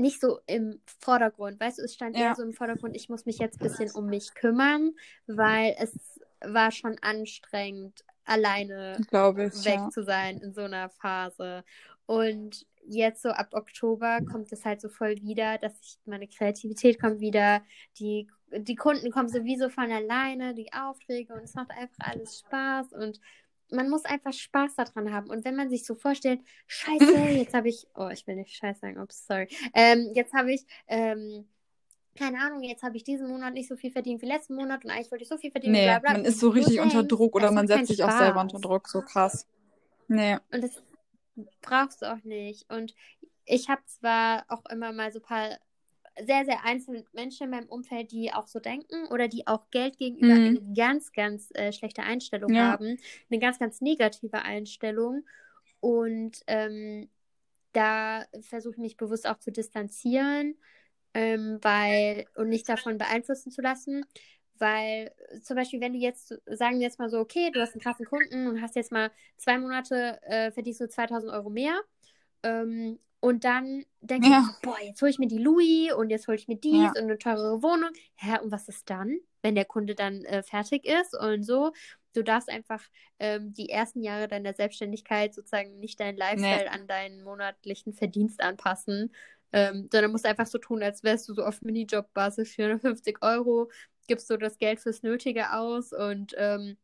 nicht so im Vordergrund. Weißt du, es stand Ja. eher so im Vordergrund, ich muss mich jetzt ein bisschen um mich kümmern, weil es war schon anstrengend, alleine ich. weg Ja. zu sein in so einer Phase. Und jetzt so ab Oktober kommt es halt so voll wieder, dass ich, meine Kreativität kommt wieder, die, die Kunden kommen sowieso von alleine, die Aufträge und es macht einfach alles Spaß und man muss einfach Spaß daran haben. Und wenn man sich so vorstellt, scheiße, [LAUGHS] jetzt habe ich, oh, ich will nicht scheiße sagen, ups, sorry. Ähm, jetzt habe ich, ähm, keine Ahnung, jetzt habe ich diesen Monat nicht so viel verdient wie letzten Monat und eigentlich wollte ich so viel verdienen, Nee, bla bla. man ist so richtig unter Druck oder man setzt sich auch selber Spaß. unter Druck. So krass. Nee. Und das brauchst du auch nicht. Und ich habe zwar auch immer mal so ein paar sehr, sehr einzelne Menschen in meinem Umfeld, die auch so denken oder die auch Geld gegenüber Mhm. eine ganz, ganz äh, schlechte Einstellung Ja. haben. Eine ganz, ganz negative Einstellung. Und ähm, da versuche ich mich bewusst auch zu distanzieren, ähm, weil und nicht davon beeinflussen zu lassen. Weil zum Beispiel, wenn du jetzt, sagen wir jetzt mal so, okay, du hast einen krassen Kunden und hast jetzt mal zwei Monate, äh, verdienst du 2000 Euro mehr. Ähm, und dann denkst Ja. so, boah, jetzt hole ich mir die Louis und jetzt hole ich mir dies Ja. und eine teurere Wohnung. Hä, und was ist dann, wenn der Kunde dann äh, fertig ist und so? Du darfst einfach ähm, die ersten Jahre deiner Selbstständigkeit sozusagen nicht deinen Lifestyle an deinen monatlichen Verdienst anpassen, ähm, sondern musst einfach so tun, als wärst du so auf Minijob-Basis 450 Euro, gibst du das Geld fürs Nötige aus und ähm,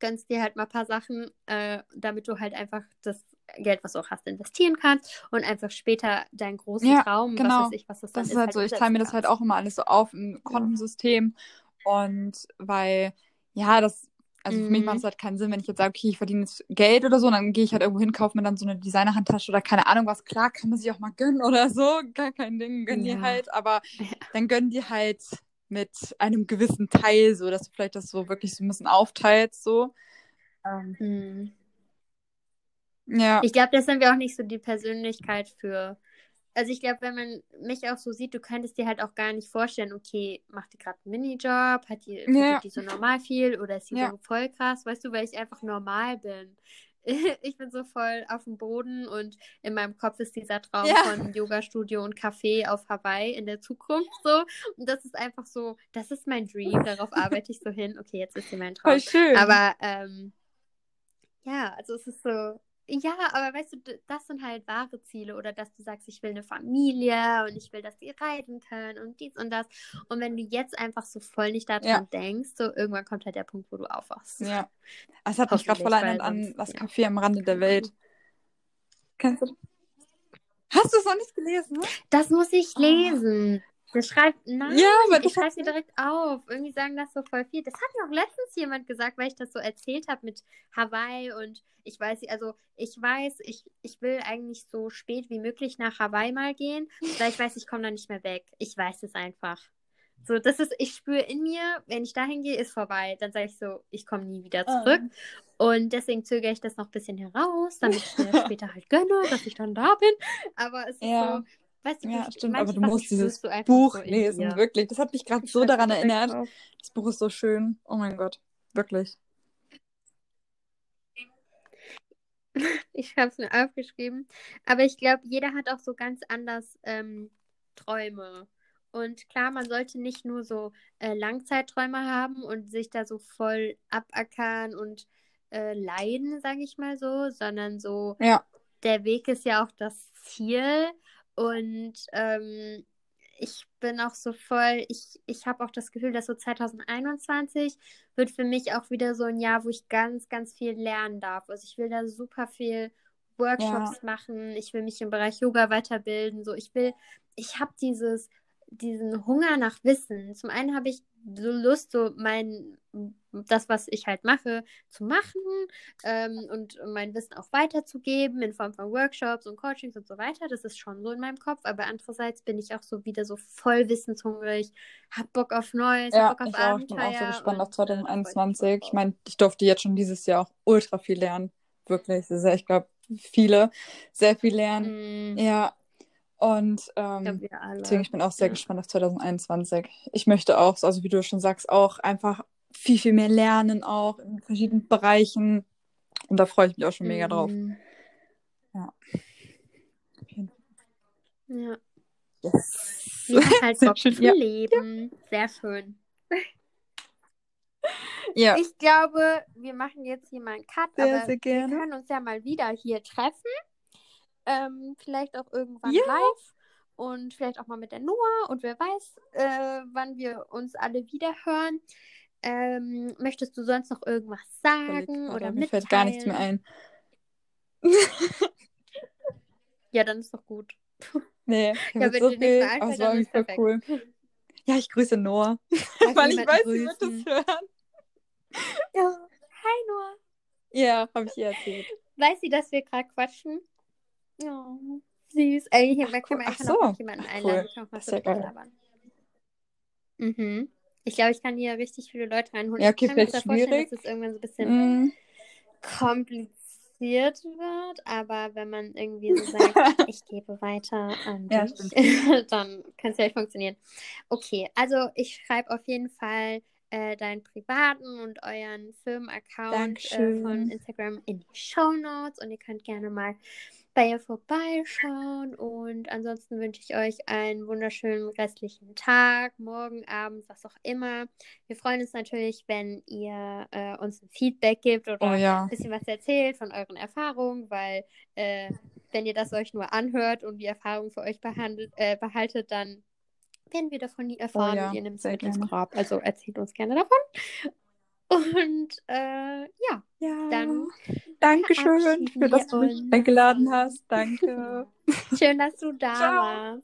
gönnst dir halt mal ein paar Sachen, äh, damit du halt einfach das Geld, was du auch hast, investieren kannst und einfach später deinen großen Ja, Traum, genau. was weiß ich, was das Das ist, ist halt so, ich teile mir das halt auch immer alles so auf im Kontensystem. Und weil, ja, das, also für mich Mhm. macht es halt keinen Sinn, wenn ich jetzt sage, okay, ich verdiene jetzt Geld oder so, und dann gehe ich halt irgendwo hin, kaufe mir dann so eine Designerhandtasche oder keine Ahnung was. Klar, kann man sich auch mal gönnen oder so, gar kein Ding, gönn Ja. dir halt, aber [LAUGHS] Ja. dann gönn dir halt mit einem gewissen Teil, so dass du vielleicht das so wirklich so ein bisschen aufteilst, so. Ähm, Mhm. Ja, Ich glaube, das sind wir auch nicht so die Persönlichkeit für. Also ich glaube, wenn man mich auch so sieht, du könntest dir halt auch gar nicht vorstellen, okay, macht die gerade einen Minijob, hat die, Ja. die so normal viel oder ist die Ja. so voll krass, weißt du, weil ich einfach normal bin. [LAUGHS] Ich bin so voll auf dem Boden und in meinem Kopf ist dieser Traum Ja. von Yoga-Studio und Café auf Hawaii in der Zukunft so. Und das ist einfach so, das ist mein Dream, darauf arbeite ich so hin. Okay, jetzt ist hier mein Traum. voll schön. Aber ähm, ja, also es ist so, ja, aber weißt du, das sind halt wahre Ziele oder dass du sagst, ich will eine Familie und ich will, dass die reisen können und dies und das. Und wenn du jetzt einfach so voll nicht daran Ja. denkst, so irgendwann kommt halt der Punkt, wo du aufwachst. Ja. Das hat mich gerade voll erinnert an das ja. Café am Rande der Welt. Kennst du? Hast du es noch nicht gelesen? Das muss ich Oh. Das schreibt, nein, Ja, aber ich schreibe mir direkt auf. Irgendwie sagen das so voll viel. Das hat mir auch letztens jemand gesagt, weil ich das so erzählt habe mit Hawaii und ich weiß, also ich weiß, ich, ich will eigentlich so spät wie möglich nach Hawaii mal gehen, weil ich weiß, ich komme da nicht mehr weg. Ich weiß es einfach. So, das ist, ich spüre in mir, wenn ich dahin gehe, ist vorbei. Dann sage ich so, ich komme nie wieder Ah. zurück. Und deswegen zögere ich das noch ein bisschen heraus, damit ich mir [LAUGHS] später halt gönne, dass ich dann da bin. Aber es ist Ja. so, weißt du, Ja, du- stimmt, aber du musst dieses du Buch so lesen, wirklich. Das hat mich gerade Ich so daran erinnert. auf. Das Buch ist so schön. Oh mein Gott. Wirklich. Ich habe es mir aufgeschrieben. Aber ich glaube, jeder hat auch so ganz anders ähm, Träume. Und klar, man sollte nicht nur so äh, Langzeitträume haben und sich da so voll abackern und äh, leiden, sage ich mal so, sondern so, Ja. der Weg ist ja auch das Ziel. Und ähm, ich bin auch so voll, ich, ich habe auch das Gefühl, dass so 2021 wird für mich auch wieder so ein Jahr, wo ich ganz, ganz viel lernen darf. Also ich will da super viel Workshops machen, ich will mich im Bereich Yoga weiterbilden, so ich will, ich habe dieses diesen Hunger nach Wissen. Zum einen habe ich so Lust, so mein, das, was ich halt mache, zu machen ähm, und mein Wissen auch weiterzugeben in Form von Workshops und Coachings und so weiter. Das ist schon so in meinem Kopf. Aber andererseits bin ich auch so wieder so voll wissenshungrig, hab Bock auf Neues, Ja, hab Bock auf ich auch. Ich Abenteuer. bin auch so gespannt auf und, äh, da freu ich mich voll 2021. Ich meine, ich durfte jetzt schon dieses Jahr auch ultra viel lernen. Wirklich. Sehr, ich glaube, viele sehr viel lernen. Mm, Ja. Und ich ähm, alle. deswegen, ich bin auch sehr Ja. gespannt auf 2021. Ich möchte auch, so- also wie du schon sagst, auch einfach viel, viel mehr lernen, auch in verschiedenen Bereichen. Und da freue ich mich auch schon mega drauf. Mm, Ja. Ja. Yes. Haben halt [LAUGHS] Sehr Bock schön. Ja. Leben. Sehr schön. [LAUGHS] Ja. Ich glaube, wir machen jetzt hier mal einen Cut, Sehr, aber sehr wir können uns ja mal wieder hier treffen. Ähm, vielleicht auch irgendwann Ja. live und vielleicht auch mal mit der Noah und wer weiß, äh, wann wir uns alle wieder hören. Ähm, möchtest du sonst noch irgendwas sagen oder mir mitteilen? fällt gar nichts mehr ein. [LAUGHS] Ja, dann ist doch gut. Nee, Ja, wenn so dir viel, einfällt, dann ist voll perfekt. cool. Ja, ich grüße Noah, [LAUGHS] Darf weil ich weiß, sie wird das grüßen? hören. Ja. Hi Noah. Ja, habe ich ihr erzählt. Weiß sie, dass wir gerade quatschen? Ja, süß. Ey, hier, wir können Ach einfach so. noch jemanden Ach, einladen. cool. Können auch Das ja dritt geil. labern. Mhm. Ich glaube, ich kann hier richtig viele Leute reinholen. Ja, Ich okay, kann mir vorstellen, schwierig. dass es irgendwann so ein bisschen Mm, kompliziert wird, aber wenn man irgendwie so sagt, [LAUGHS] ich gebe weiter an Ja, dich, [LAUGHS] dann kann es vielleicht funktionieren. Okay, also ich schreibe auf jeden Fall äh, deinen privaten und euren Firmenaccount äh, von Instagram in die Show Notes und ihr könnt gerne mal bei ihr vorbeischauen und ansonsten wünsche ich euch einen wunderschönen restlichen Tag, morgen, Abend, was auch immer. Wir freuen uns natürlich, wenn ihr äh, uns ein Feedback gibt oder Oh ja. ein bisschen was erzählt von euren Erfahrungen, weil äh, wenn ihr das euch nur anhört und die Erfahrung für euch behandelt, äh, behaltet, dann werden wir davon nie erfahren Oh ja, und ihr nehmt es mit ins. Grab. Also erzählt uns gerne davon. Und äh, ja, Ja. dann Dankeschön für, dass du mich eingeladen hast. Danke. schön, dass du da Ciao. warst.